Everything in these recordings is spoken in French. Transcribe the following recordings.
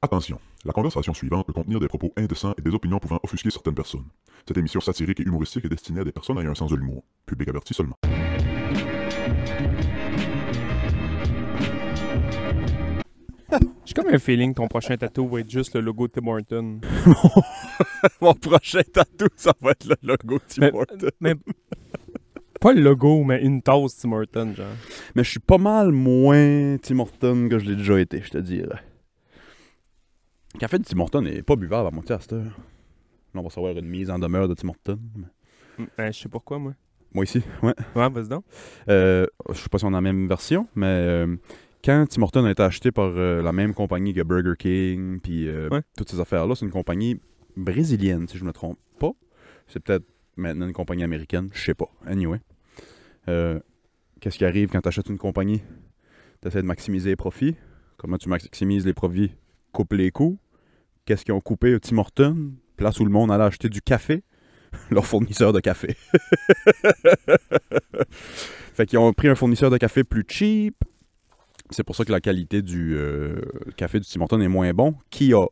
Attention, la conversation suivante peut contenir des propos indécents et des opinions pouvant offusquer certaines personnes. Cette émission satirique et humoristique est destinée à des personnes ayant un sens de l'humour. Public averti seulement. J'ai comme un feeling que ton prochain tatou va être juste le logo de Tim Horton. Mon prochain tatou, ça va être le logo Tim Mais- Hortons. Mais pas le logo, mais une tasse Tim Horton, genre. Mais je suis pas mal moins Tim Horton que je l'ai déjà été, je te dirais. Le café de Tim Horton est pas buvable à moitié à cette heure. Là, on va savoir une mise en demeure de Tim Horton. Ben, je sais pourquoi, moi. Moi ici, ouais. Ouais, vas-y donc. Euh, je sais pas si on a la même version, mais euh, quand Tim Horton a été acheté par euh, la même compagnie que Burger King, puis Ouais. toutes ces affaires-là, c'est une compagnie brésilienne, si je me trompe pas. C'est peut-être maintenant une compagnie américaine, je sais pas. Anyway. Qu'est-ce qui arrive quand tu achètes une compagnie? Tu essaies de maximiser les profits. Comment tu maximises les profits? Coupe les coûts. Qu'est-ce qu'ils ont coupé au Tim Horton? Place où le monde allait acheter du café? Leur fournisseur de café. Fait qu'ils ont pris un fournisseur de café plus cheap. C'est pour ça que la qualité du euh, café du Tim Hortons est moins bon. Qui a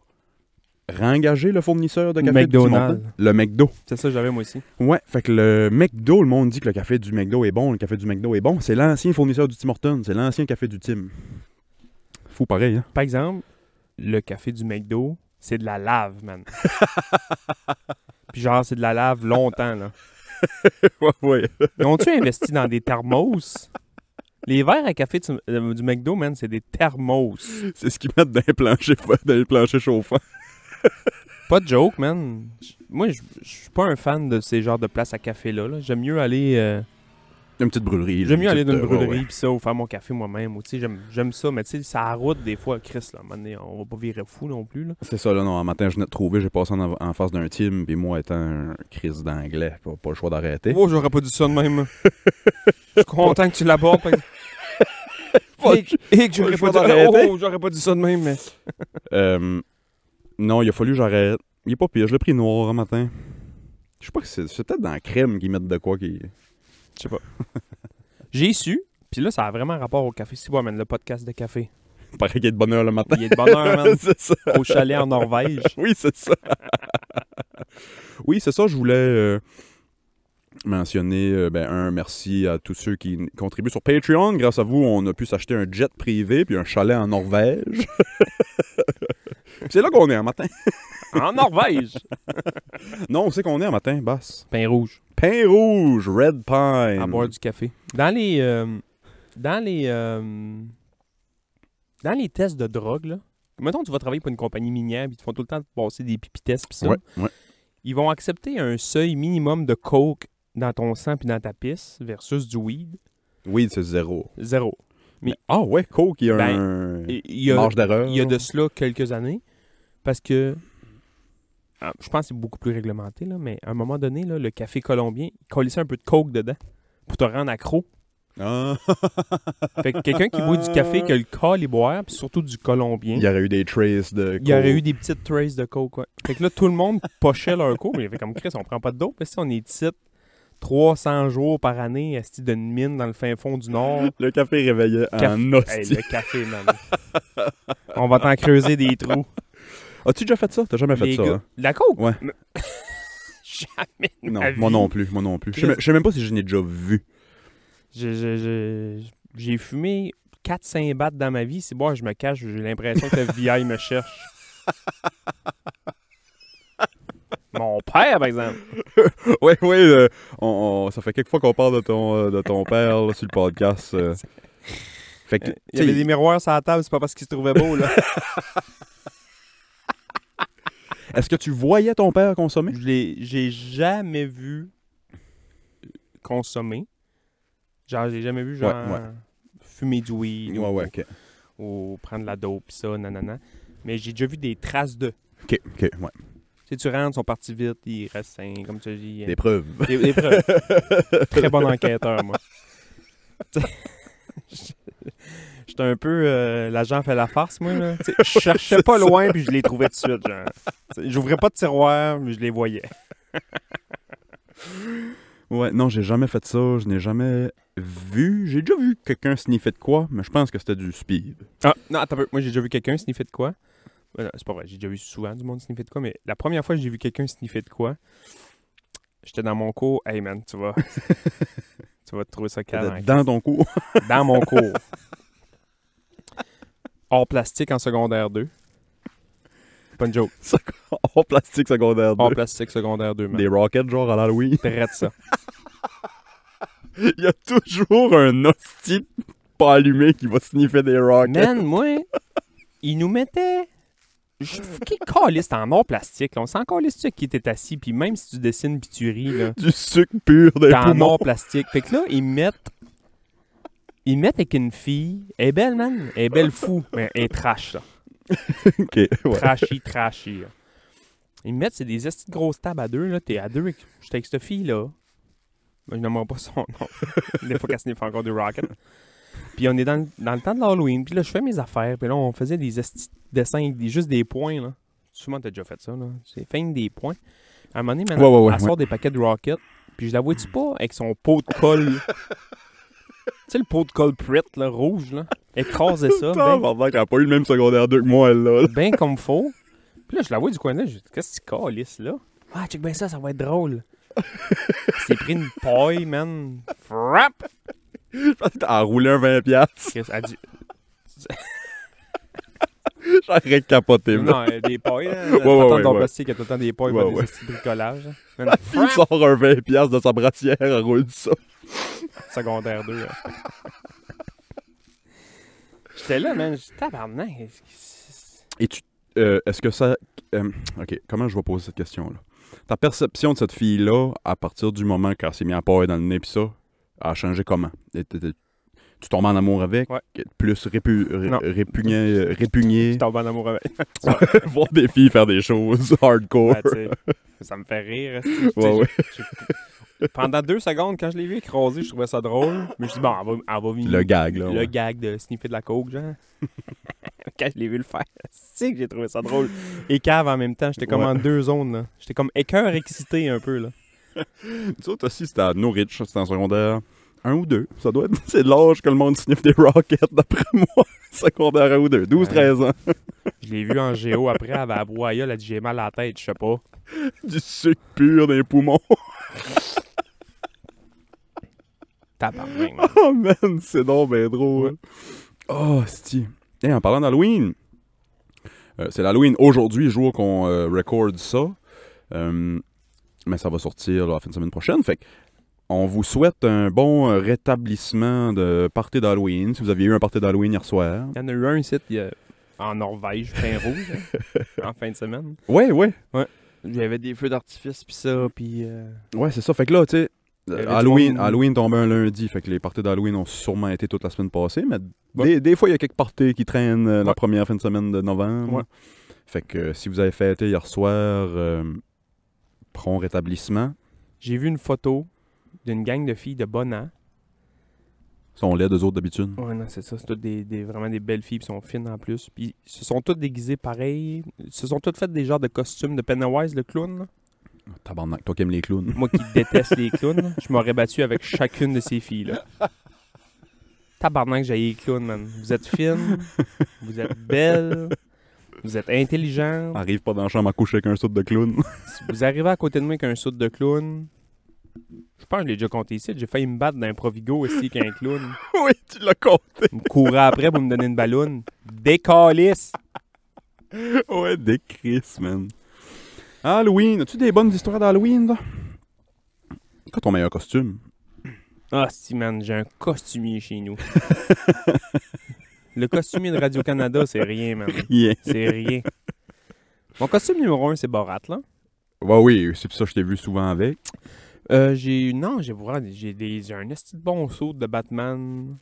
réengagé le fournisseur de café du Tim McDonald's. Hortons? Le McDo. C'est ça, j'avais moi aussi. Ouais, fait que le McDo, le monde dit que le café du McDo est bon, le café du McDo est bon. C'est l'ancien fournisseur du Tim Hortons, c'est l'ancien café du Tim. Fou pareil, hein? Par exemple, le café du McDo, c'est de la lave, man. Puis genre, c'est de la lave longtemps, là. ouais, ouais. Ont-tu investi dans des thermos? Les verres à café du, euh, du McDo, man, c'est des thermos. C'est ce qu'ils mettent dans les planchers, dans les planchers chauffants. Pas de joke, man. Moi, je je suis pas un fan de ces genres de places à café-là. là. J'aime mieux aller... euh, Une petite brûlerie. J'aime mieux aller dans une euh, brûlerie pis ça, ou faire mon café moi-même. J'aime ça, mais tu sais, ça route des fois, Chris, là, donné, on va pas virer fou non plus. Là. C'est ça, là, non. Un matin, je venais de trouver, j'ai passé en, en face d'un team, puis moi, étant un crise d'anglais, pas, pas le choix d'arrêter. Oh, j'aurais pas dit ça de même. Je suis content que tu l'abordes. Pas Et, que- et que j'aurais pas dit d'arrêter. Oh, j'aurais pas dit ça de même, mais. Euh, non, il a fallu que j'arrête. Il est pas pire, je l'ai pris noir un matin. Je sais pas que c'est c'est peut-être dans la crème qu'ils mettent de quoi qui. Je sais pas. J'ai su, puis là, ça a vraiment rapport au café. Si, ouais, man, le podcast de café? Paraît qu'il est de bonne heure le matin. Il est de bonheur, man, c'est ça. au chalet en Norvège. Oui, c'est ça. oui, c'est ça, je voulais euh, mentionner euh, ben, un merci à tous ceux qui contribuent sur Patreon. Grâce à vous, on a pu s'acheter un jet privé puis un chalet en Norvège. C'est là qu'on est un matin. En Norvège! Non, on sait qu'on est un matin, basse. Pain rouge. Pain rouge, red pine. À boire du café. Dans les. euh, dans les. euh, dans les tests de drogue, là. Mettons, tu vas travailler pour une compagnie minière, puis ils te font tout le temps passer des pipi tests, puis ça. Ouais, ouais. Ils vont accepter un seuil minimum de coke dans ton sang puis dans ta pisse versus du weed. Oui, c'est zéro. Zéro. Mais- ah ouais, Coke, il y a Ben, un Et Il y a, marge d'erreur. il y a de cela quelques années, parce que. Ah, Je pense que c'est beaucoup plus réglementé, là, mais à un moment donné, là, le café colombien, il collissait un peu de coke dedans pour te rendre accro. Ah. Fait que quelqu'un qui boit du café, qui a le col et boire, puis surtout du colombien, il y aurait eu des traces de il y aurait Coke. eu des petites traces de coke. ouais. Fait que là, tout le monde pochait leur coke, mais il y avait comme Chris, on prend pas de dope. Si on est ici 300 jours par année, esti d'une mine dans le fin fond du Nord. Le café réveillait Caf- en Hey, hostie. le café, man. on va t'en creuser des trous. As-tu déjà fait ça? T'as jamais fait Les ça? gars- hein? La coke? Ouais. Mais- Jamais de Non, ma moi vie. non plus, moi non plus. Je sais même- je sais même pas si je n'ai déjà vu. Je- je- je- J'ai fumé 4-5 battes dans ma vie. C'est bon, je me cache, j'ai l'impression que le VI me cherche. Mon père, par exemple. Oui, oui, euh, ça fait quelques fois qu'on parle de ton, euh, de ton père là, sur le podcast. euh. Fait que, Il y tu avait des miroirs sur la table, c'est pas parce qu'il se trouvait beau, là. Est-ce que tu voyais ton père consommer? Je l'ai- J'ai jamais vu consommer. Genre, j'ai jamais vu, genre, Ouais, ouais. fumer du weed Ouais, ou, ou prendre la dope, pis ça, nanana. Mais j'ai déjà vu des traces de. Ok, ok, ouais. Tu sais, tu rentres, ils sont partis vite, ils restent sains, comme tu dis. Des preuves. Des, des preuves. Très bon enquêteur, moi. J'étais un peu. euh, L'agent fait la farce, moi. Là. Je cherchais pas loin, puis je les trouvais tout de suite. genre. J'ouvrais pas de tiroir, mais je les voyais. Ouais, non, j'ai jamais fait ça. Je n'ai jamais vu. J'ai déjà vu quelqu'un sniffer de quoi, mais je pense que c'était du speed. Ah, non, attends un peu. Moi, j'ai déjà vu quelqu'un sniffer de quoi? euh, c'est pas vrai, j'ai déjà vu souvent du monde sniffer de quoi, mais la première fois que j'ai vu quelqu'un sniffer de quoi, j'étais dans mon cours. Hey man, tu vas. tu vas te trouver ça calme. hein, Dans ton cours. Dans mon cours. Hors plastique en secondaire 2. Pas une joke. en plastique secondaire 2. Hors plastique secondaire 2, man. Des rockets, genre, à l'Halloween. Traite ça. Il y a toujours un hostie pas allumé qui va sniffer des rockets. Man, moi, ils nous mettaient. Je fucking caliste en or plastique. là. On s'en calisse qui était assis, puis même si tu dessines puis tu ris, là, Du sucre pur des t'es en or plastique. Fait que là, ils mettent. Ils mettent avec une fille. Elle est belle, man. Elle est belle fou. Mais elle est trash, là. Ok, ouais. Trashy, trashy. là. Ils mettent, c'est des estis de grosses tables à deux, là. T'es à deux. avec- J'étais avec cette fille-là. Je n'aimerais pas son nom. Des fois qu'elle sniffe encore du rocket. Puis on est dans, le- dans le temps de l'Halloween. Puis là, je fais mes affaires. Puis là, on faisait des estis de dessins avec des, juste des points, là. Souvent, t'as déjà fait ça, là. C'est fin des points. À un moment donné, maintenant, Ouais, ouais, ouais, elle sort des paquets de rocket. Puis je la vois-tu pas avec son pot de colle? tu sais, le pot de colle Prit, là, rouge, là. Écraser ça. ben- Putain, qu'elle a pas eu le même secondaire 2 que moi, elle, là. bien comme faut. Puis là, je la vois du coin là, je dis, qu'est-ce que tu calisses là? Ah, check bien ça, ça va être drôle. C'est pris une paille, man. Frap! Je pense que t'as roulé un 20$. piastres. Qu'est-ce- Elle dit, J'aurais capoté, non, euh, des pailles, là. Ouais, ouais, ouais, ouais. plastique, il y a tout le temps des pailles, Ouais, ouais. des petits bricolages. Fille frap! sort un 20$ piastres de sa brassière, elle roule ça. Secondaire 2. là. J'étais là, man. J'étais tabarnak. Et tu. euh, Est-ce que ça. euh, ok, comment je vais poser cette question-là? Ta perception de cette fille-là, à partir du moment qu'elle s'est mis à paille dans le nez pis ça, a changé comment? Tu tombes en amour avec? Ouais. Plus répu, répugné, euh, répugné, Je tombe en amour avec. voir des filles faire des choses hardcore. Tu ça me fait rire. tu sais, Ouais, ouais. je- Pendant deux secondes, quand je l'ai vu écraser, je trouvais ça drôle. Mais je dis, bon, elle va, elle va venir. Le gag, là. le ouais. gag de sniffer de la coke, genre. quand je l'ai vu le faire, c'est que j'ai trouvé ça drôle. Et cave en même temps, j'étais comme en deux zones, là. J'étais comme écœur excité un peu, là. Nous autres aussi, c'était à Norwich, c'était en secondaire 1 ou 2. Ça doit être. C'est l'âge que le monde sniffe des rockets, d'après moi. secondaire 1 ou 2. 12-13 ans. Je l'ai vu en géo après, elle avait à broyer, elle a dit j'ai mal à la tête, je sais pas. Du sucre pur dans les poumons. Tabarnak. Oh man, c'est donc bien drôle. Oh, sti. Et en parlant d'Halloween, euh, c'est l'Halloween aujourd'hui, jour qu'on euh, record ça. Euh, mais ça va sortir la fin de semaine prochaine. Fait que on vous souhaite un bon euh, rétablissement de party d'Halloween. Si vous aviez eu un party d'Halloween hier soir. Il y en a eu un ici, il y a- en Norvège, fin rouge, hein, en fin de semaine. Ouais, ouais. J'avais des feux d'artifice, pis ça, pis... euh, Ouais, c'est ça. Fait que là, tu sais, Halloween, Halloween tombe un lundi. Fait que les parties d'Halloween ont sûrement été toute la semaine passée. Mais Ouais. des, des fois, il y a quelques parties qui traînent euh, la première fin de semaine de novembre. Ouais. Fait que euh, si vous avez fêté hier soir, euh, prompt rétablissement. J'ai vu une photo d'une gang de filles de bon an. Ils sont laids, deux autres d'habitude. Ouais, non, c'est ça. C'est toutes des, des- vraiment des belles filles, puis sont fines en plus. Puis ils se sont toutes déguisées pareil. Ils se sont toutes faites des genres de costumes de Pennywise, le clown. là. Tabarnak, toi qui aimes les clowns. Moi qui déteste les clowns, là, je m'aurais battu avec chacune de ces filles-là. Tabarnak, j'ai les clowns, man. Vous êtes fines, vous êtes belles, vous êtes intelligentes. Arrive pas dans la chambre à coucher avec un saut de clown. Si vous arrivez à côté de moi avec un saut de clown, je pense que je l'ai déjà compté ici. J'ai failli me battre d'un Provigo ici avec un clown. oui, tu l'as compté. Il me courait après pour me donner une balloune. Décalisse! ouais, des Chris, man. Halloween, as-tu des bonnes histoires d'Halloween, là? Quoi ton meilleur costume? Ah, si, man, j'ai un costumier chez nous. Le costumier de Radio-Canada, c'est rien, man. Yeah. C'est rien. Mon costume numéro un, c'est Borat, là. Ouais, oui, c'est pour ça que je t'ai vu souvent avec. Euh, j'ai... Non, j'ai vraiment... J'ai des... j'ai un esti de bon saut de Batman.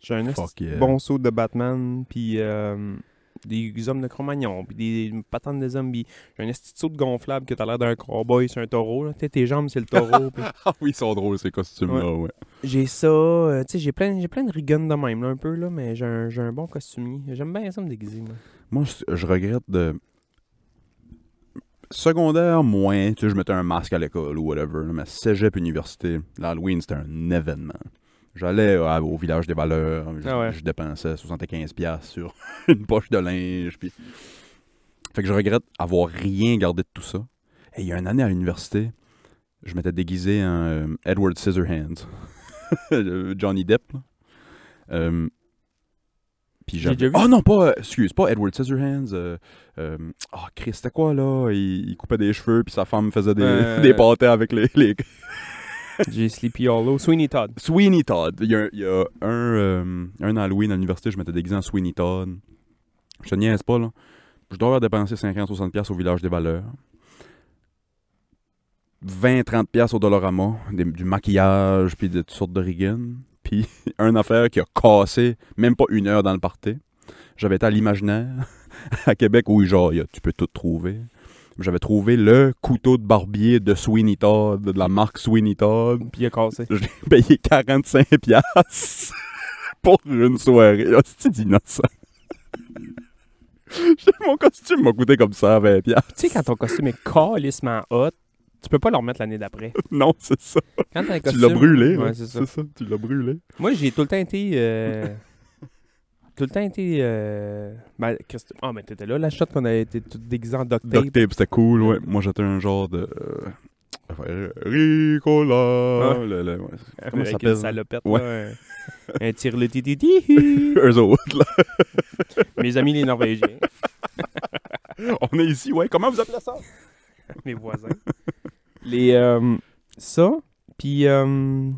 J'ai un esti yeah. bon saut de Batman, puis euh, des hommes de Cro-Magnon, puis des patentes de zombies. J'ai un esti de saut de gonflable que t'as l'air d'un cowboy sur un taureau, là. Tes jambes, c'est le taureau. Ah oui, ils sont drôles, ces costumes-là, ouais. J'ai ça, euh, tu sais, j'ai plein, j'ai plein de rigones de même, là, un peu, là, mais j'ai un, j'ai un bon costumier. J'aime bien ça me déguiser, moi. Moi, je, je regrette de. Secondaire, moins. Tu sais, je mettais un masque à l'école ou whatever. Mais cégep, université, l'Halloween, c'était un événement. J'allais euh, au village des valeurs. Je, Ah ouais. je dépensais 75$ piastres sur une poche de linge. Puis Fait que je regrette avoir rien gardé de tout ça. Et il y a une année à l'université, je m'étais déguisé en euh, Edward Scissorhands. Le Johnny Depp. Euh, puis J'ai j'avais- déjà vu. Oh non, pas, euh, excuse, pas Edward Scissorhands. Euh, euh, oh, Chris, c'était quoi là? Il, il coupait des cheveux, puis sa femme faisait des, Euh. des pâtés avec les, les, J'ai Sleepy Hollow. Sweeney Todd. Sweeney Todd. Il y a, il y a un, un Halloween à l'université, je m'étais déguisé en Sweeney Todd. Je te niaise pas, là. Je dois avoir dépensé 50-60$ piastres au village des valeurs. 20-30$ piastres au Dollarama. des- du maquillage, puis de toutes sortes de riggins. Puis une affaire qui a cassé même pas une heure dans le party. J'avais été à l'Imaginaire, à Québec, où genre, y a- tu peux tout trouver. J'avais trouvé le couteau de barbier de Sweeney Todd, de la marque Sweeney Todd. Puis il a cassé. J'ai payé 45 piastres pour une soirée. Oh, c'est d'innocent. Mon costume m'a coûté comme ça 20 piastres. Tu sais, quand ton costume est calissement hot, tu peux pas le remettre l'année d'après. Non, c'est ça. Quand t'as un Tu costume... l'as brûlé. Ouais, c'est ça. Tu l'as brûlé. Moi, j'ai tout le temps été. euh, tout le temps été. Euh... Ben, Ah, mais t'étais là, la shot qu'on a été tout déguisé en duct tape. Duct tape, c'était cool. Ouais. Moi, j'étais un genre de. euh, Ricola. Ah. le- le- ouais. Comment ça Avec s'appelle? une salopette, Ouais. là, un, un tire le tititi. Eux autres, là. Mes amis les Norvégiens, On est ici, ouais. Comment vous appelez ça? mes voisins. Les. euh, ça, puis. Euh...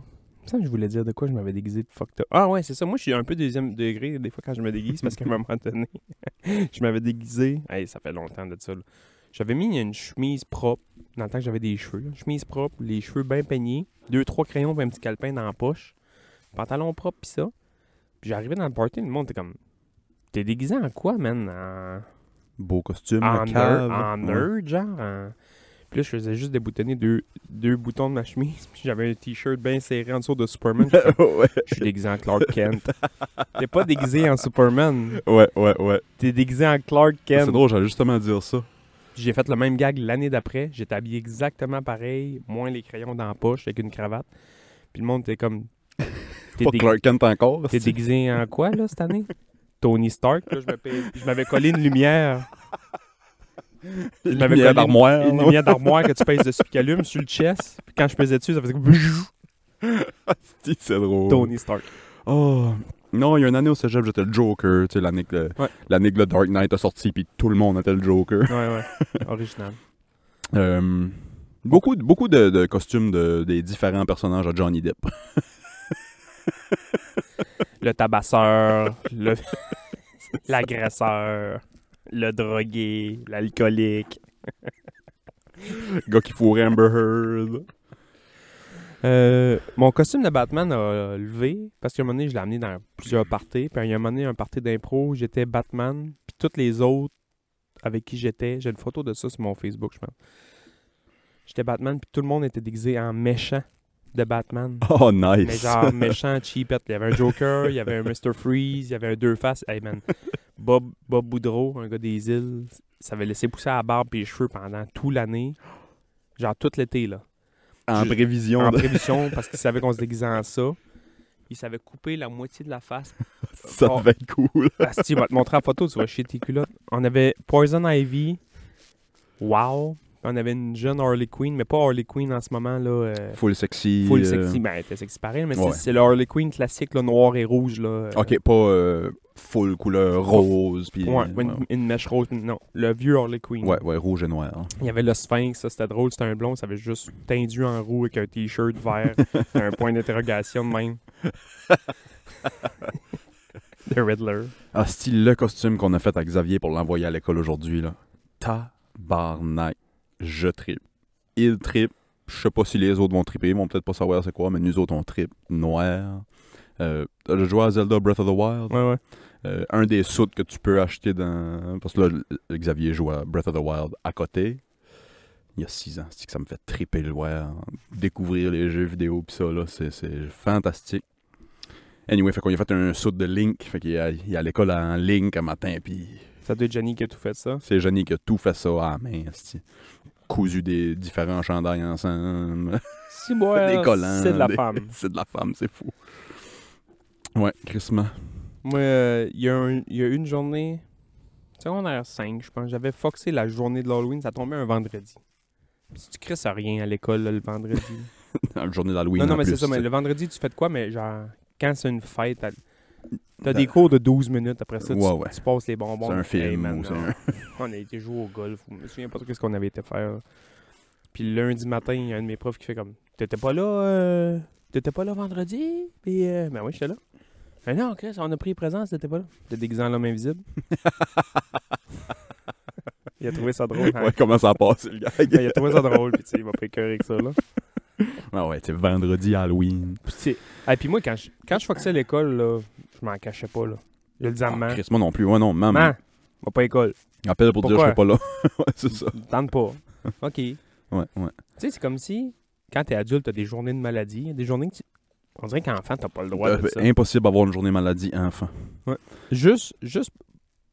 Ça, je voulais dire de quoi je m'avais déguisé de fucked up. Ah ouais, c'est ça. Moi, je suis un peu deuxième degré des fois quand je me déguise parce qu'à un moment donné, je m'avais déguisé. Hey, ça fait longtemps de ça. là. J'avais mis une chemise propre dans le temps que j'avais des cheveux. là. Chemise propre, les cheveux bien peignés, deux, trois crayons et un petit calepin dans la poche, pantalon propre pis ça. Puis j'arrivais dans le party, le monde était comme T'es déguisé en quoi, man? En, Beau costume, en, cave. en Ouais. nerd, genre en- Puis là, je faisais juste déboutonner deux, deux boutons de ma chemise. Puis j'avais un t-shirt bien serré en dessous de Superman. Ouais, Je suis déguisé en Clark Kent. T'es pas déguisé en Superman. ouais, ouais, ouais. T'es déguisé en Clark C'est Kent. drôle, j'allais justement dire ça. J'ai fait le même gag l'année d'après. J'étais habillé exactement pareil, moins les crayons dans la poche avec une cravate. Puis le monde était comme. T'es Pas dég- Clark Kent encore. t'es c'est- déguisé en quoi, là, cette année? Tony Stark, là, je me paye- je m'avais collé une lumière. Une lumière d'armoire. Une, une lumière d'armoire que tu pèses dessus qui allume sur le chest. Puis quand je pesais dessus, ça faisait comme C'est drôle. Tony Stark. Oh. Non, il y a une année au cégep, j'étais le Joker. Tu sais, l'année que, le- Ouais. l'année que le Dark Knight a sorti, puis tout le monde était le Joker. Ouais, ouais. Original. Euh, beaucoup beaucoup de, de costumes de, des différents personnages à Johnny Depp. Le tabasseur, le... l'agresseur, le drogué, l'alcoolique. Le gars qui fourrait Amber Heard. Euh, mon costume de Batman a levé parce qu'à un moment donné, je l'ai amené dans plusieurs parties. Puis il y a un moment donné, un party d'impro, j'étais Batman. Puis toutes les autres avec qui j'étais, j'ai une photo de ça sur mon Facebook, je pense. J'étais Batman, puis tout le monde était déguisé en méchant de Batman. Oh, nice. Mais genre méchant, cheapette. Il y avait un Joker, il y avait un Mr. Freeze, il y avait un Deux Faces. Hey man, Bob, Bob Boudreau, un gars des îles, ça avait laissé pousser la barbe et les cheveux pendant toute l'année. Genre tout l'été, là. en je- prévision. En de- prévision, parce qu'il savait qu'on se déguisait en ça. Il savait couper la moitié de la face. Ça Oh. devait être cool. Asti, il va te montrer la photo, tu vas chier tes culottes. On avait Poison Ivy. Wow. On avait une jeune Harley Quinn, mais pas Harley Quinn en ce moment, là. euh, Full sexy. Full euh, sexy. Ben, elle était sexy pareil, mais ouais. c'est- le Harley Quinn classique, là, noir et rouge, là. euh, Ok, pas full couleur rose. Puis, Ouais, une, une mèche rose. Non, le vieux Harley Quinn. ouais, ouais, rouge et noir. Il y avait le Sphinx, ça c'était drôle, c'était un blond, ça avait juste tendu en roux avec un t-shirt vert, un point d'interrogation de même. The Riddler. Ah, style le costume qu'on a fait à Xavier pour l'envoyer à l'école aujourd'hui, là? Tabarnak. Je tripe. Il tripe. Je sais pas si les autres vont triper, ils vont peut-être pas savoir c'est quoi, mais nous autres on tripe. Noir. Euh, déjà joué à Zelda Breath of the Wild? Ouais, ouais. Euh, un des suits que tu peux acheter dans. Parce que là, Xavier joue à Breath of the Wild à côté. Il y a six ans. C'est que ça me fait triper le voir. Découvrir les jeux vidéo pis ça, là. C'est c'est fantastique. Anyway, fait qu'on a fait un suit de Link. Fait qu'il est à- il est à l'école en Link un matin. Puis Ça doit être Johnny qui a tout fait ça. c'est Johnny qui a tout fait ça à la main. Cousu des différents chandails ensemble. Si, moi, des collants. c'est de la des- femme. c'est de la femme, c'est fou. Ouais, crissement. Moi, euh, il y, a un- il y a une journée, Secondaire 5, je pense. J'avais foxé la journée de l'Halloween, ça tombait un vendredi. Si tu crisses à rien à l'école là, le vendredi. La journée d'Halloween. non, non, mais c'est ça. Mais le vendredi, tu fais de quoi? Mais genre, quand c'est une fête, t'as- t'as des cours de 12 minutes. Après ça, tu, Ouais, tu passes les bonbons. C'est un Hey, film ou un. On a été jouer au golf. Je me souviens pas trop ce qu'on avait été faire. Puis le lundi matin, il y a un de mes profs qui fait comme T'étais pas là euh, T'étais pas là vendredi? Puis euh, ben oui, j'étais là. Ben non, Chris, on a pris présence, t'étais pas là. T'es déguisé en l'homme invisible. il a trouvé ça drôle. hein. Ouais, comment ça a passé, le gars? Ben, il a trouvé ça drôle, puis tu sais, il m'a pas écœuré avec ça, là. Ah ouais, c'est vendredi, Halloween. Puis, ah, puis moi, quand je, quand je foxais à l'école, là, je m'en cachais pas, là. Je le à Ah. Chris, moi non plus. Ouais, non, maman. Maman, va pas à l'école. Appelle pour dire que je serai pas là. ouais, c'est ça. Tente pas. OK. Tu Ouais, ouais. sais, c'est comme si, quand t'es adulte, t'as des journées de maladie. Des journées que tu... On dirait qu'enfant, t'as pas le droit Euh, de ça. impossible d'avoir une journée maladie enfant. Juste, juste,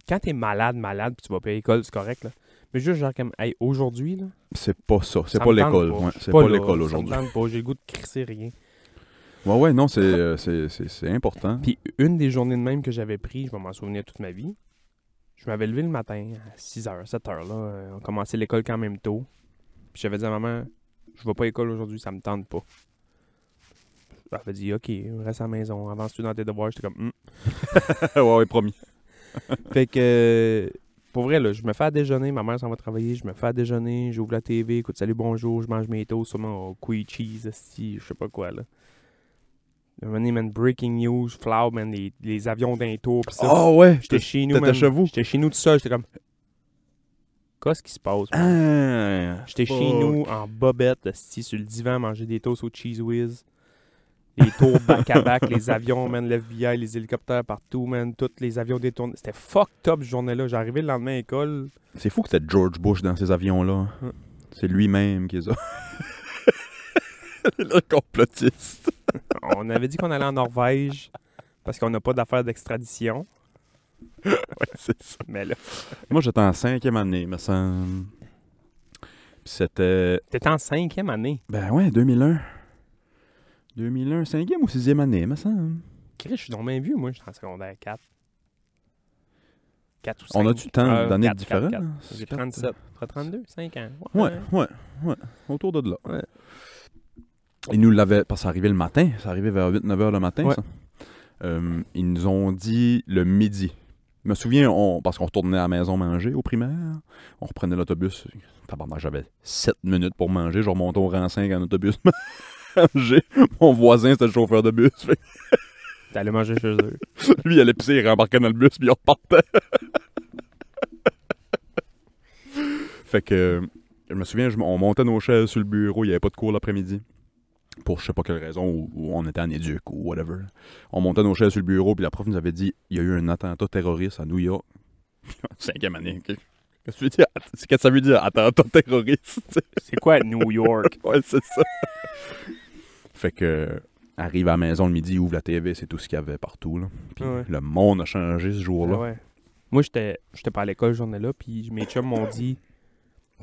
quand t'es malade, malade, puis tu vas pas à l'école, c'est correct, là. Mais juste genre comme, hey, aujourd'hui, là. C'est pas ça. C'est pas l'école. pas. Ouais, suis c'est pas là, l'école aujourd'hui. pas, j'ai le goût de crisser rien. Ouais, ouais, non, c'est euh, c'est- c'est- c'est important. Puis une des journées de même que j'avais pris, je vais m'en souvenir toute ma vie. Je m'avais levé le matin à 6h, 7h là. euh, On commençait l'école quand même tôt. Puis j'avais dit à maman, je vais pas à l'école aujourd'hui, ça me tente pas. Elle avait dit, OK, reste à la maison, avance-tu dans tes devoirs? J'étais comme, Hmm. ouais, ouais, promis. Fait que, pour vrai, là, je me fais à déjeuner, ma mère s'en va travailler, je me fais à déjeuner, j'ouvre la TV, écoute, salut, bonjour, je mange mes toasts, sûrement au Queen Cheese, esti, je sais pas quoi, là. Donné, man, breaking news, Flow, man, les, les avions d'un tour, pis ça. Oh, ouais. J'étais chez nous, t'étais chez vous? J'étais chez nous tout seul, j'étais comme... Qu'est-ce qui se passe, man? Ah, J'étais chez nous, en bobette, esti, sur le divan, manger des toasts au Cheese Whiz. Les tours back-à-back, les avions, man, l'FBI, les hélicoptères partout, man, tous les avions détournés. C'était fucked up, cette journée-là. J'arrivais le lendemain à l'école. C'est fou que c'était George Bush dans ces avions-là. Hum. C'est lui-même qui les a. le complotiste. On avait dit qu'on allait en Norvège parce qu'on n'a pas d'affaires d'extradition. Ouais, c'est ça. Mais là, Moi, j'étais en cinquième année, me semble. Puis c'était. t'étais en cinquième année? Ben ouais, 2001. 2001, cinquième ou sixième année, me semble. Chris, je suis donc bien vieux, moi. J'étais en secondaire 4. 4 ou 5. On a-tu tant d'années différentes? J'ai C'est 37. T'as 32? 5 ans. Ouais, ouais, ouais. Autour de là. Ouais. Ils nous l'avaient. Parce que ça arrivait le matin. Ça arrivait vers 8-9 heures le matin, Ouais. ça. Euh, ils nous ont dit le midi. Je me souviens, on, parce qu'on retournait à la maison manger au primaire. On reprenait l'autobus. Tabarnak, j'avais 7 minutes pour manger. Je remontais au rang 5 en autobus manger. Mon voisin, c'était le chauffeur de bus. T'allais manger chez eux. lui, il allait pisser, il rembarquait dans le bus, puis il repartait. fait que, je me souviens, on montait nos chaises sur le bureau, il n'y avait pas de cours l'après-midi. Pour je sais pas quelle raison, ou, ou on était en éduc ou whatever. On montait nos chaises sur le bureau, puis la prof nous avait dit il y a eu un attentat terroriste à New York. Cinquième année. Qu'est-ce que dire? Que ça veut dire, attentat terroriste? C'est quoi New York? Ouais, c'est ça. fait que, arrive à la maison le midi, ouvre la TV, c'est tout ce qu'il y avait partout. Là. Puis Ouais. le monde a changé ce jour-là. Ouais. Moi, j'étais j'étais pas à l'école ce journée-là, puis mes chums m'ont dit,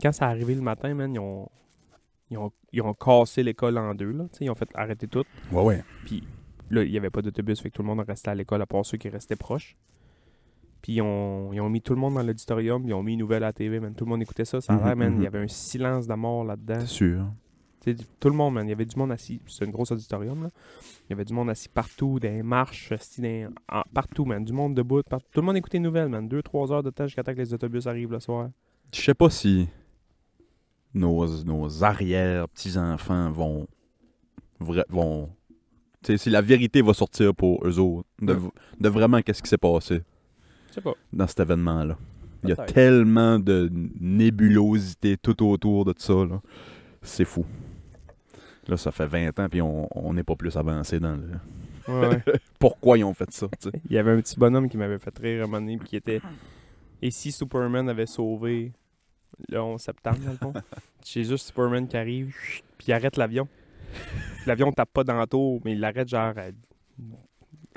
quand ça arrivé le matin, man, ils ont, ils ont, ils ont cassé l'école en deux, là. Ils ont fait arrêter tout. Ouais, ouais. Là, il n'y avait pas d'autobus, fait que tout le monde restait à l'école, à part ceux qui restaient proches. Puis ils ont, ils ont mis tout le monde dans l'auditorium, ils ont mis une nouvelle à la TV, man. Tout le monde écoutait ça. Ça a l'air, Mhm, man, il mhm. y avait un silence de mort là-dedans. C'est sûr. Tout le monde, man. Il y avait du monde assis. C'est un gros auditorium, là. Il y avait du monde assis partout, dans les marches, dans- en- partout, man. Du monde debout. partout. Tout le monde écoutait les nouvelles, man. Deux, trois heures de temps jusqu'à temps que les autobus arrivent le soir. Je sais pas si nos, nos arrière-petits-enfants vont. vont tu sais, si la vérité va sortir pour eux autres, de, Ouais. de vraiment qu'est-ce qui s'est passé pas. dans cet événement-là. Il y a tellement de nébulosité tout autour de ça. là. C'est fou. Là, ça fait 20 ans, puis on on n'est pas plus avancé dans le. Ouais, ouais. Pourquoi ils ont fait ça. Il y avait un petit bonhomme qui m'avait fait rire un moment donné, puis qui était. Et si Superman avait sauvé le 11 septembre, dans le fond C'est juste Superman qui arrive, puis il arrête l'avion. L'avion tape pas dans la tour, mais il l'arrête genre à-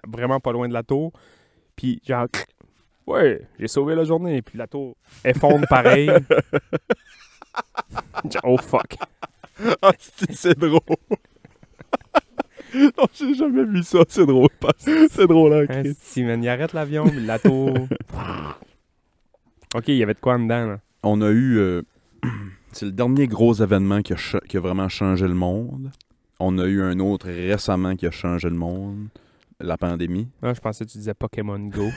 vraiment pas loin de la tour. Puis genre, ouais, j'ai sauvé la journée. Puis la tour effondre pareil. Genre, oh fuck. Ah, c'est drôle. non, j'ai jamais vu ça. C'est drôle. C'est drôle, hein, Hein, Chris. si, man, il arrête l'avion, la tour. OK, il y avait de quoi en dedans, là. On a eu. euh, c'est le dernier gros événement qui a, cha- qui a vraiment changé le monde. On a eu un autre récemment qui a changé le monde. La pandémie. Ah, je pensais que tu disais Pokémon Go.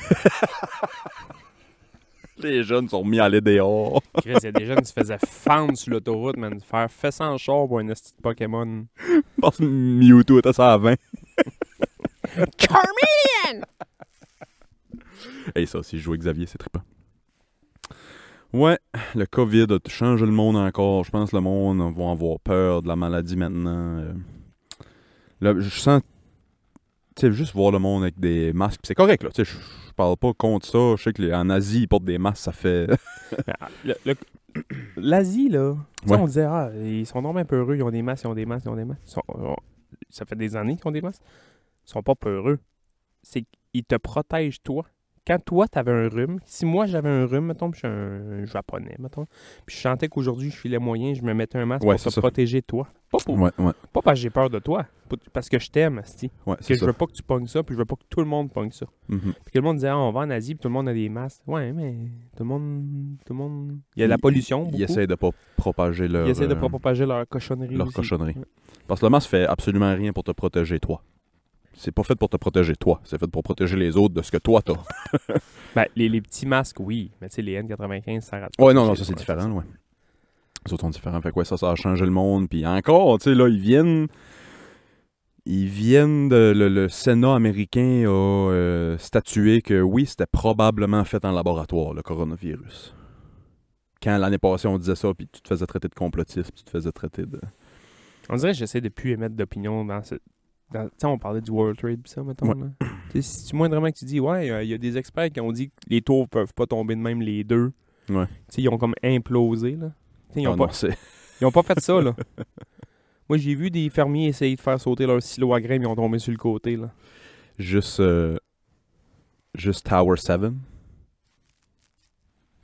Les jeunes sont mis à aller dehors. Chris, il y a des jeunes qui se faisaient fendre sur l'autoroute, man. Faire ça en char pour un esti de Pokémon. Parce que Mewtwo était ça à 20. Charmeleon! Et ça, si je joue avec Xavier, c'est trippant. Ouais, le COVID a changé le monde encore. Je pense que le monde va avoir peur de la maladie maintenant. Euh, Là, je sens. Tu sais, juste voir le monde avec des masques. C'est correct, là. Je je parle pas contre ça. Je sais qu'en Asie, ils portent des masques, ça fait. Le- L'Asie, là, tu sais, Ouais. on disait, ah, ils sont normalement peureux, ils ont des masques, ils ont des masques, ils ont des masques. Ils sont- on- ça fait des années qu'ils ont des masques. Ils sont pas peureux. C'est qu'ils te protègent, toi. Quand toi, t'avais un rhume, si moi j'avais un rhume, mettons, puis je suis un, un japonais, mettons, puis je sentais qu'aujourd'hui je filais moyen, je me mettais un masque Ouais, pour te c'est ça. protéger, toi. Pas, pour, Ouais, ouais, pas parce que j'ai peur de toi, parce que je t'aime, asti. que je ça. veux pas que tu pognes ça, puis je veux pas que tout le monde pogne ça. Mhm. Puis que le monde disait, ah, on va en Asie, puis tout le monde a des masques. Ouais, mais tout le monde. Tout le monde. Il y a de la pollution. Ils essayent de pas propager leur, Ils essaient de euh, propager leur cochonnerie. leur aussi. cochonnerie. Parce que le masque fait absolument rien pour te protéger, toi. C'est pas fait pour te protéger, toi. C'est fait pour protéger les autres de ce que toi t'as. Ben, les, les petits masques, oui. Mais tu sais, les N95, ça rate. Ouais, non, non, ça c'est différent, ouais. Les autres sont différents. Fait que ouais, ça, ça a changé le monde. Puis encore, tu sais, là, ils viennent. Ils viennent de. Le, le Sénat américain a euh, statué que oui, c'était probablement fait en laboratoire, le coronavirus. Quand l'année passée, on disait ça, puis tu te faisais traiter de complotiste, puis tu te faisais traiter de. On dirait que j'essaie de plus émettre d'opinion dans ce. Dans- on parlait du World Trade, pis ça, mettons. Ouais. là. Si tu moindrement que tu dis, ouais, euh, il y a des experts qui ont dit que les tours peuvent pas tomber de même les deux. Ouais. Tu sais, ils ont comme implosé, là. Ils ont Ah pas non, Ils ont pas fait ça, là. Moi, j'ai vu des fermiers essayer de faire sauter leur silo à grains, mais ils ont tombé sur le côté, là. juste. euh, juste Tower 7.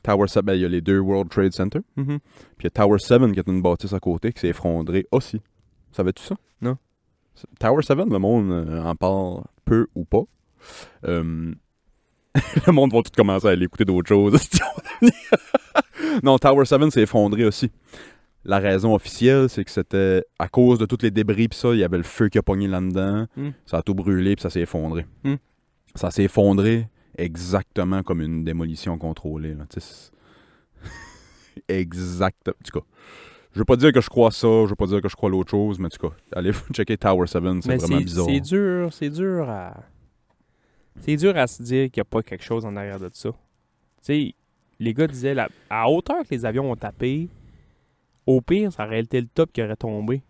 Tower 7, ben, il y a les deux World Trade Center. Mhm. Puis il y a Tower 7 qui est une bâtisse à côté qui s'est effondrée aussi. Savais-tu ça? Non. Tower 7, le monde euh, en parle peu ou pas. Euh, le monde va tout commencer à aller écouter d'autres choses. non, Tower 7 s'est effondré aussi. La raison officielle, c'est que c'était à cause de tous les débris pis ça, il y avait le feu qui a pogné là-dedans. Mm. Ça a tout brûlé puis ça s'est effondré. Mm. Ça s'est effondré exactement comme une démolition contrôlée. Là. Exact. En tout cas, je veux pas dire que je crois ça, je veux pas dire que je crois l'autre chose, mais en tout cas, allez checker Tower 7, c'est vraiment bizarre. c'est dur, c'est dur à. C'est dur à se dire qu'il n'y a pas quelque chose en arrière de ça. Tu sais, les gars disaient, la- à hauteur que les avions ont tapé, au pire, ça aurait été le top qui aurait tombé.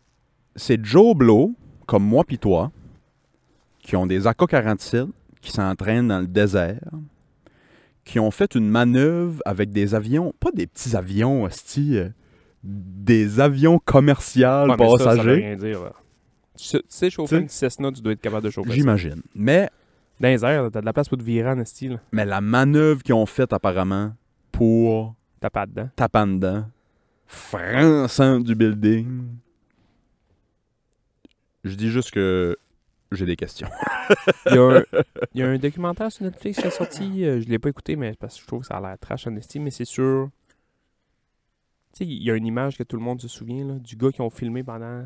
C'est Joe Blow, comme moi pis toi, qui ont des AK-47, qui s'entraînent dans le désert, qui ont fait une manœuvre avec des avions, pas des petits avions, hostie, euh, des avions commerciaux Ouais, mais ça, ça veut passagers, rien dire. là. Tu sais- tu sais chauffer une Cessna, tu dois être capable de chauffer ça. j'imagine. Mais, Dans les airs, t'as de la place pour te virer en esti, là. mais la manœuvre qu'ils ont faite apparemment pour T'as pas dedans. en dedans, françant du building, je dis juste que j'ai des questions. Il y, a un, il y a un documentaire sur Netflix qui est sorti, euh, je l'ai pas écouté, mais parce que je trouve que ça a l'air trash en mais c'est sûr. Tu sais, il y a une image que tout le monde se souvient, là, du gars qui ont filmé pendant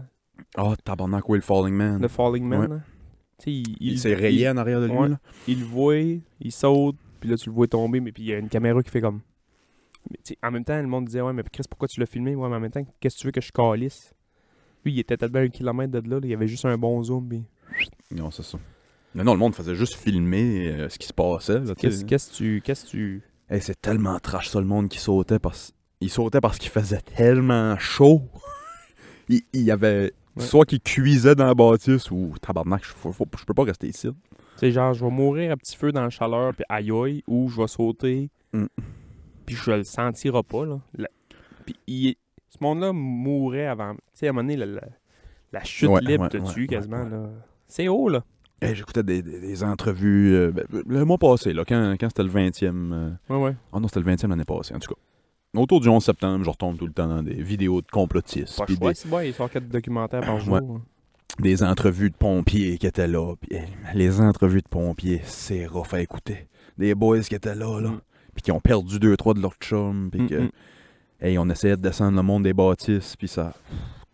Oh, tabarnak, Will Falling Man. The Falling Man. Ouais. sais, il, s'est rayé en arrière de lui, ouais. là. il le voit, il saute, puis là tu le vois tomber, mais puis il y a une caméra qui fait comme. Mais en même temps, le monde disait Ouais, mais Chris, pourquoi tu l'as filmé? Ouais, mais en même temps, qu'est-ce que tu veux que je calisse? Lui, il était tellement un kilomètre de là, là, il y avait juste un bon zoom. Puis... Non, c'est ça. Mais non, le monde faisait juste filmer euh, ce qui se passait. Qu'est-ce que tu. Qu'est-ce que tu. Hey, c'est tellement trash, ça, le monde qui sautait parce... Il sautait parce qu'il faisait tellement chaud. il, il y avait... Ouais. Soit qu'il cuisait dans la bâtisse ou... Tabarnak, je, faut- faut- je peux pas rester ici. Sais, genre, je vais mourir à petit feu dans la chaleur, puis aïe aïe, ou je vais sauter, Mm. puis je le sentirai pas, là. La- Puis il- ce monde-là mourrait avant. Tu sais, à un moment donné, la, la- la chute Ouais, libre te ouais, tue quasiment, là. C'est haut, là. Hey, J'écoutais des, des- des entrevues... euh, ben, le mois passé, là, quand, quand c'était le 20e... euh, Ouais, ouais. Oh non, c'était le 20e l'année passée, en tout cas. Autour du 11 septembre, je retombe tout le temps dans des vidéos de complotistes. Pas choix, des, bon, il sort quatre documentaires par jour. Ouais. hein. des entrevues de pompiers qui étaient là. Puis, hey, les entrevues de pompiers, c'est rough à écouter. Des boys qui étaient là, là. Mm. puis qui ont perdu deux, trois de leurs chums, puis que, Mm, mm. hey, on essayait de descendre le monde des bâtisses, puis ça.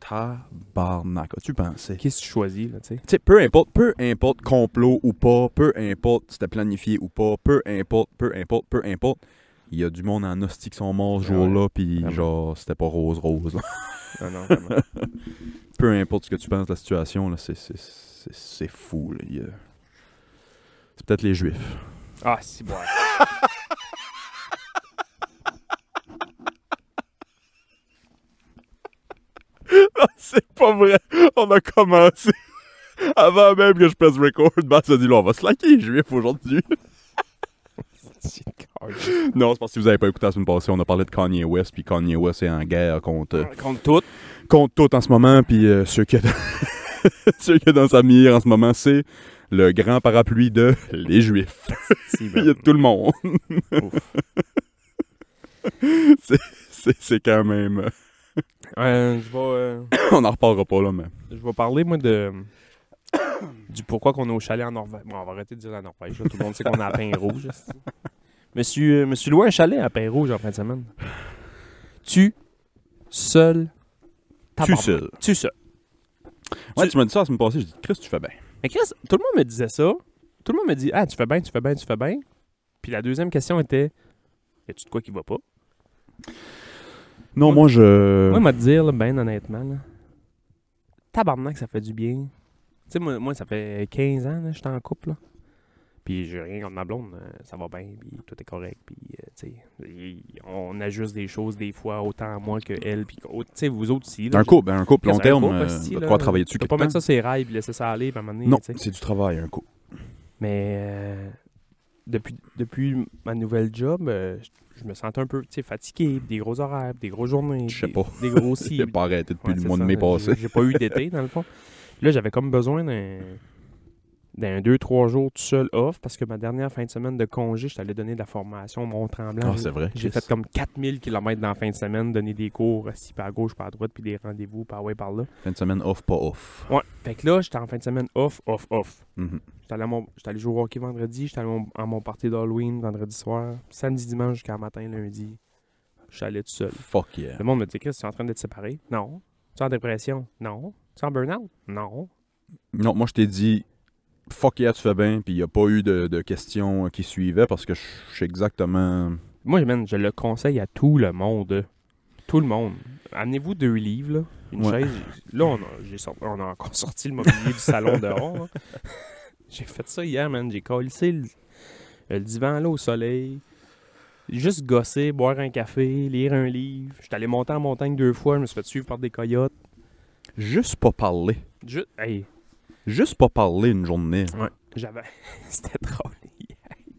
Tabarnak, as-tu pensé? Qu'est-ce que tu choisis, là, tu sais? Peu importe, peu importe complot ou pas, peu importe si c'était planifié ou pas, peu importe, peu importe, peu importe, il y a du monde en hostie qui sont morts ce Ouais, jour-là, puis genre, c'était pas rose-rose. Non, non, vraiment. peu importe ce que tu penses de la situation, là, c'est, c'est, c'est, c'est fou. Là. Il C'est peut-être les Juifs. ah, si, bon. c'est pas vrai. On a commencé. Avant même que je pèse record, Bass a dit là, on va se laquer les Juifs aujourd'hui. Non, c'est parce que si vous avez pas écouté la semaine passée, on a parlé de Kanye West, puis Kanye West est en guerre contre, Contre tout. contre tout en ce moment, puis euh, ceux qui ceux qui dans sa mire en ce moment, c'est le grand parapluie de les Juifs. Si, Il y a tout le monde. C'est, quand même. euh, Euh, je vais, euh, on en reparlera pas là, mais. je vais parler, moi, de du pourquoi qu'on est au chalet en Norvège. Bon, on va arrêter de dire la Norvège. là. Tout le monde sait qu'on est à Pain Rouge. Esti. Monsieur, euh, monsieur loué un chalet à Pain Rouge en fin de semaine. Tu, seul, Tu seul. Tu seul. Ouais, Tu- tu m'as dit ça la semaine passée, j'ai dit, Chris, tu fais bien. Mais Chris, tout le monde me disait ça. Tout le monde me dit Ah, tu fais bien, tu fais bien, tu fais bien. Puis la deuxième question était Y a-tu de quoi qui va pas? Non, Moi- moi, je. Moi, te dire, là, ben honnêtement, là, tabarnak, ça fait du bien. Tu sais, moi, moi, ça fait 15 ans, là, j'étais en couple, là. Puis j'ai rien contre ma blonde, euh, ça va bien, puis tout est correct, puis, euh, tu sais, on ajuste des choses des fois, autant moi que elle, puis tu sais, vous autres aussi. là, un couple, un couple long terme, euh, de là? quoi travailler dessus Tu pas mettre ça sur les rails, puis laisser ça aller, puis à un moment donné, Non, c'est du travail, un couple. Mais euh, depuis, depuis ma nouvelle job, euh, je, me sentais un peu fatigué, des gros horaires, des grosses journées. Je sais pas. Des gros si. J'ai pas arrêté depuis Ouais, le mois de mai passé. J'ai pas eu d'été, dans le fond. Là, j'avais comme besoin d'un d'un 2-3 jours tout seul off parce que ma dernière fin de semaine de congé, je t'allais donner de la formation Mont-Tremblant. Ah, c'est vrai. J'ai fait comme 4000 km dans la fin de semaine, donner des cours, assis par à gauche, par à droite, puis des rendez-vous par ouais, par là. Fin de semaine off, pas off. Ouais. Fait que là, j'étais en fin de semaine off, off, off. Mhm. J'étais allé, mon- j'étais allé jouer au hockey vendredi, j'étais allé à mon, à mon party d'Halloween vendredi soir, samedi, dimanche jusqu'à matin, lundi. Je suis allé tout seul. Fuck yeah. Le monde me dit, Chris, tu es en train d'être séparé? Non. Tu es en dépression? Non. Tu es en burn-out? Non. Non, moi, je t'ai dit, fuck yeah, tu fais bien, puis il n'y a pas eu de, de questions qui suivaient parce que je sais exactement. Moi, man, je le conseille à tout le monde. Tout le monde. Amenez-vous deux livres, là. Une Ouais. chaise. Là, on a, sorti- on a encore sorti le mobilier du salon dehors. là. J'ai fait ça hier, man. J'ai collé le, le divan là au soleil. Juste gosser, boire un café, lire un livre. J'étais allé monter en montagne deux fois. Je me suis fait suivre par des coyotes. Juste pas parler. Juste, hey, Juste pas parler une journée. ouais, j'avais. C'était drôle.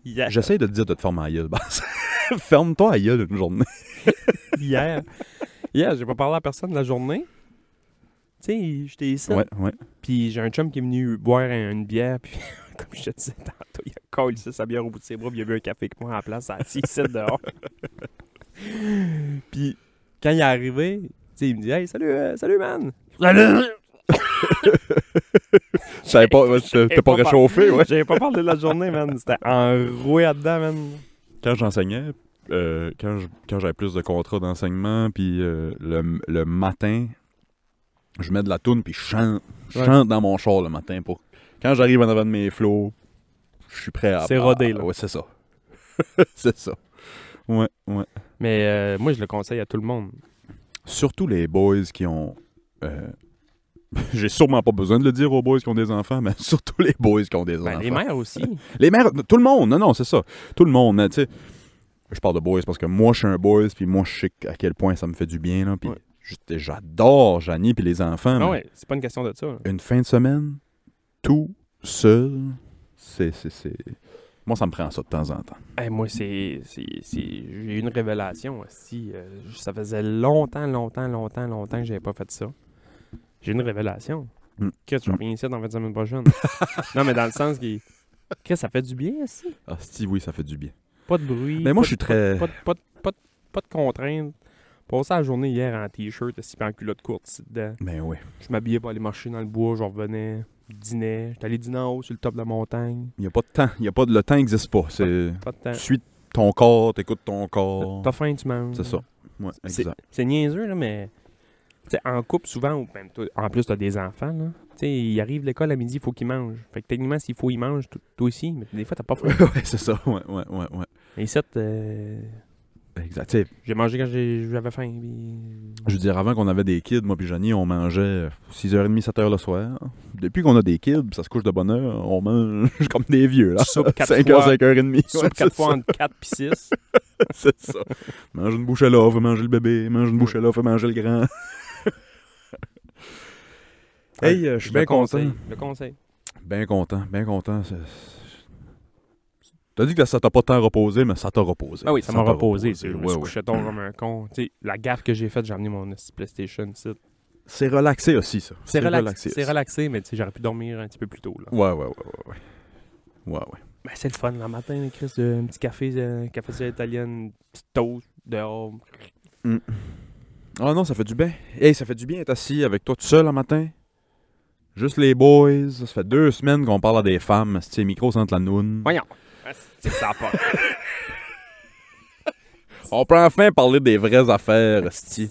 Hier, J'essaie de te dire de te fermer la gueule. Ferme-toi la gueule une journée. hier, hier, j'ai pas parlé à personne de la journée. Tu sais, j'étais ici. Ouais, ouais. Puis j'ai un chum qui est venu boire un- une bière, puis comme je te disais tantôt, il a collé sa bière au bout de ses bras, puis il a bu un café avec moi à la place, assis ici dehors. puis quand il est arrivé, tu sais, il me dit Hey, salut, euh, salut, man. Salut! J'avais pas, pas pas réchauffé, ouais. J'avais pas parlé de la journée, man. C'était enroué là-dedans, man. Quand j'enseignais, euh, quand je- quand j'avais plus de contrats d'enseignement, puis euh, le, le matin, je mets de la toune, puis je chante. Ouais. chante dans mon char le matin pour. Quand j'arrive en avant de mes flots, je suis prêt à. C'est rodé, là. Ouais, c'est ça. c'est ça. Ouais, ouais. Mais euh, moi, je le conseille à tout le monde. Surtout les boys qui ont. euh, J'ai sûrement pas besoin de le dire aux boys qui ont des enfants, mais surtout les boys qui ont des Ben, enfants. les mères aussi. Les mères, tout le monde, non, non, c'est ça. Tout le monde, tu sais. Je parle de boys parce que moi, je suis un boys, puis moi, je sais à quel point ça me fait du bien, là. Puis Ouais. j'adore Janie puis les enfants. Ah ouais, c'est pas une question de ça. Une fin de semaine, tout seul, c'est. Moi, ça me prend ça de temps en temps. Hey, moi, c'est- J'ai eu une révélation aussi. euh, ça faisait longtemps, longtemps, longtemps, longtemps que j'avais pas fait ça. J'ai une révélation. Qu'est-ce que tu Hmm. reviens ici dans la semaine prochaine? non, mais dans le sens qui. Que ça fait du bien, aussi? Ah, si, oui, ça fait du bien. Pas de bruit. Mais moi, je suis très- Pas, de- pas, de- pas, de- pas de contraintes. Passé la journée hier en t-shirt, puis en culotte courte ici dedans. Ben oui. Je m'habillais pour aller marcher dans le bois, je revenais, je dînais. J'étais allé dîner en haut sur le top de la montagne. Il n'y a pas de temps. Il y a pas de... Le temps n'existe pas. C'est. Pas de temps. Tu suis ton corps, t'écoutes ton corps. T'as faim, tu manges. C'est ça. Ouais, exact. c'est niaiseux, là, mais. Tu en couple, souvent, ou même toi, en plus, t'as des enfants, là. Tu ils arrivent de l'école à midi, il faut qu'ils mangent. Fait que techniquement, s'il faut qu'ils mangent, toi aussi, mais des fois, t'as pas faim. ouais, c'est ça. Ouais, ouais, ouais, ouais. Et ça, euh, Exact. Tu j'ai mangé quand j'avais faim. puis- Je veux dire, avant qu'on avait des kids, moi puis Johnny, on mangeait 6h30, 7h le soir. Depuis qu'on a des kids, ça se couche de bonne heure, on mange comme des vieux, là. Soupe quatre 5h, fois. 5h30. Soupe Ouais, 4 c'est fois ça. entre 4 puis 6. C'est ça. Mange une bouchée là, fais manger le bébé. Mange une bouchée là, fais manger le grand. Hey, euh, je suis bien content. Le conseil. Bien content, bien content. T'as dit que ça t'a pas tant reposé, mais ça t'a reposé. Ah oui, ça m'a reposé. Je me tôt comme un con. La gaffe que j'ai faite, j'ai amené mon PlayStation ici. C'est relaxé aussi, ça. C'est relaxé, c'est relaxé, mais j'aurais pu dormir un petit peu plus tôt. Là. Ouais, ouais, ouais, ouais. Ouais, ouais. ouais. Ben, c'est le fun, le matin, Chris, de- un petit café, euh, café italienne, une petite toast dehors. Ah non, ça fait du bien. Hey, ça fait du bien d'être assis avec toi tout seul le matin. Juste les boys. Ça fait deux semaines qu'on parle à des femmes. C'est micro entre la noune. Voyons. Que ça pas. On peut enfin parler des vraies affaires, esti.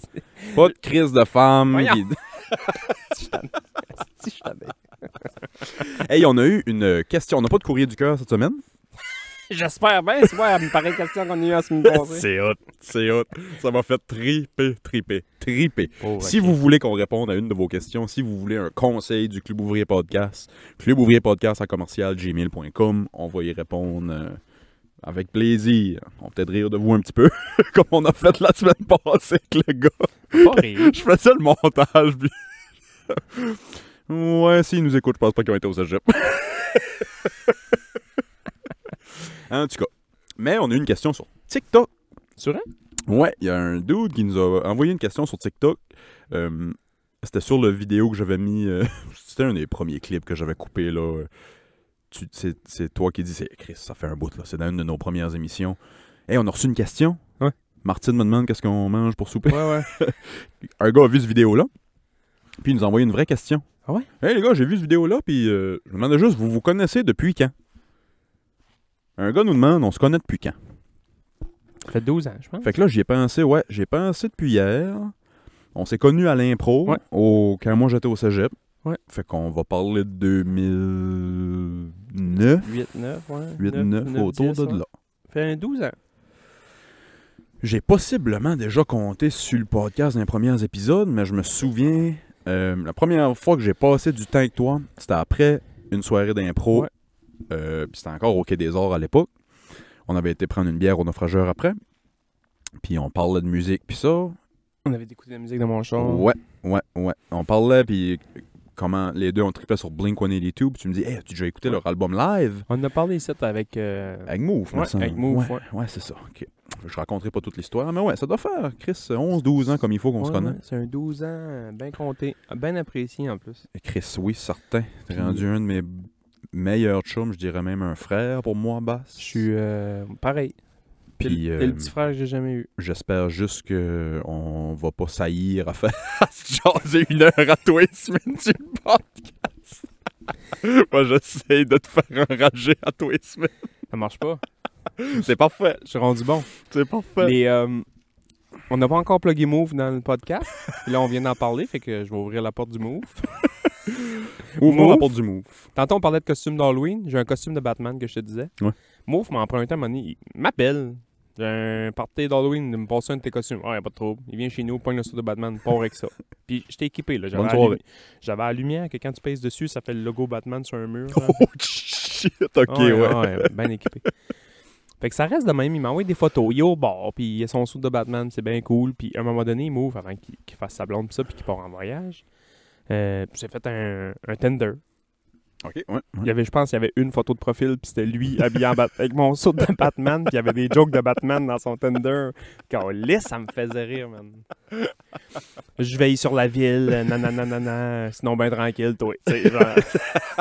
Pas de crise de femmes. Voyons. pis-. Hey, on a eu une question. On n'a pas de courrier du cœur cette semaine. J'espère bien, c'est ouais, une pareille question qu'on a eu à ce moment C'est hot. C'est hot. Ça m'a fait triper, triper, triper. Oh, Si vous voulez qu'on réponde à une de vos questions, si vous voulez un conseil du Club Ouvrier Podcast, Club Ouvrier Podcast à commercial gmail.com, on va y répondre euh, avec plaisir. On va peut-être rire de vous un petit peu, comme on a fait la semaine passée avec le gars. Pas rire. Je faisais le montage, puis... ouais, s'ils nous écoutent, je pense pas qu'ils ont été au cégep. En tout cas. Mais on a eu une question sur TikTok. Sur un? Ouais, il y a un dude qui nous a envoyé une question sur TikTok. Euh, c'était sur le vidéo que j'avais mis. euh, c'était un des premiers clips que j'avais coupé là. C'est toi qui dis, c'est Chris, ça fait un bout là. C'est dans une de nos premières émissions. Hey, on a reçu une question. Ouais. Martine me demande qu'est-ce qu'on mange pour souper. Ouais, ouais. Un gars a vu cette vidéo-là, puis il nous a envoyé une vraie question. Ah ouais? Hey les gars, j'ai vu cette vidéo-là, puis euh, je me demandais juste, vous vous connaissez depuis quand? Un gars nous demande, on se connaît depuis quand? Ça fait 12 ans, je pense. Fait que là, j'y ai pensé, ouais, j'ai pensé depuis hier. On s'est connus à l'impro, Ouais. au... quand moi j'étais au cégep. Ouais. Fait qu'on va parler de 2009, 8, 9, ouais. 8, 9, 9, autour 10, de ouais. là. Fait 12 ans. J'ai possiblement déjà compté sur le podcast dans les premiers épisodes, mais je me souviens, euh, la première fois que j'ai passé du temps avec toi, c'était après une soirée d'impro. Ouais. Euh, c'était encore au Quai des Arts à l'époque. On avait été prendre une bière au naufrageur après. Puis on parlait de musique, puis ça. On avait écouté de la musique dans mon char. Ouais, ouais, ouais. On parlait, puis comment les deux on trippait sur Blink-182, puis tu me dis, hey, as-tu déjà écouté leur album live? On en a parlé ici avec. euh, Avec Move, Ouais, avec Move, Ouais, ouais. ouais, c'est ça. ok. Je raconterai pas toute l'histoire, mais ouais, ça doit faire, Chris, 11-12 ans comme il faut qu'on se ouais, C'est un 12 ans euh, bien compté. Bien apprécié en plus. Et Chris, oui, certain. T'es rendu un de mes meilleurs chums, je dirais même un frère pour moi, Bass. Je suis euh, pareil. Puis euh, t'es le petit frère que j'ai jamais eu. j'espère juste que on va pas saillir à faire à se jaser une heure à toi et semaine sur le podcast. moi, j'essaie de te faire enrager à toi et semaine. Ça marche pas. C'est parfait. Je suis rendu bon. C'est parfait. Mais euh, on n'a pas encore plugué Move dans le podcast. Là, on vient d'en parler, fait que je vais ouvrir la porte du Move. Move. la porte du move. Tantôt, on parlait de costume d'Halloween. J'ai un costume de Batman que je te disais. Ouais. Move m'a emprunté un moment donné. Il m'appelle. J'ai un party d'Halloween de me passer un de tes costumes. Ouais, pas de trouble. Il vient chez nous, pogne le saut de Batman, part avec ça. Puis j'étais équipé. là. J'avais Bonne la soirée. lumi- J'avais la lumière que quand tu pèses dessus, ça fait le logo Batman sur un mur. là. Oh shit, ok, ouais. bien équipé. Fait que ça reste de même. Il m'envoie des photos. Il est au bar, puis il a son sou de Batman, c'est bien cool. Puis à un moment donné, il m'ouvre avant qu'il qu'il fasse sa blonde, pis ça, puis qu'il part en voyage. Euh, puis j'ai fait un, un tender. Ok, ouais. ouais. Il y avait, je pense, il y avait une photo de profil, puis c'était lui habillé en Bat- avec mon saut de Batman, puis il y avait des jokes de Batman dans son tender. Quand lisse, ça me faisait rire, man. Je veille sur la ville, euh, nanana, nanana, sinon ben tranquille, toi. Tu sais, genre,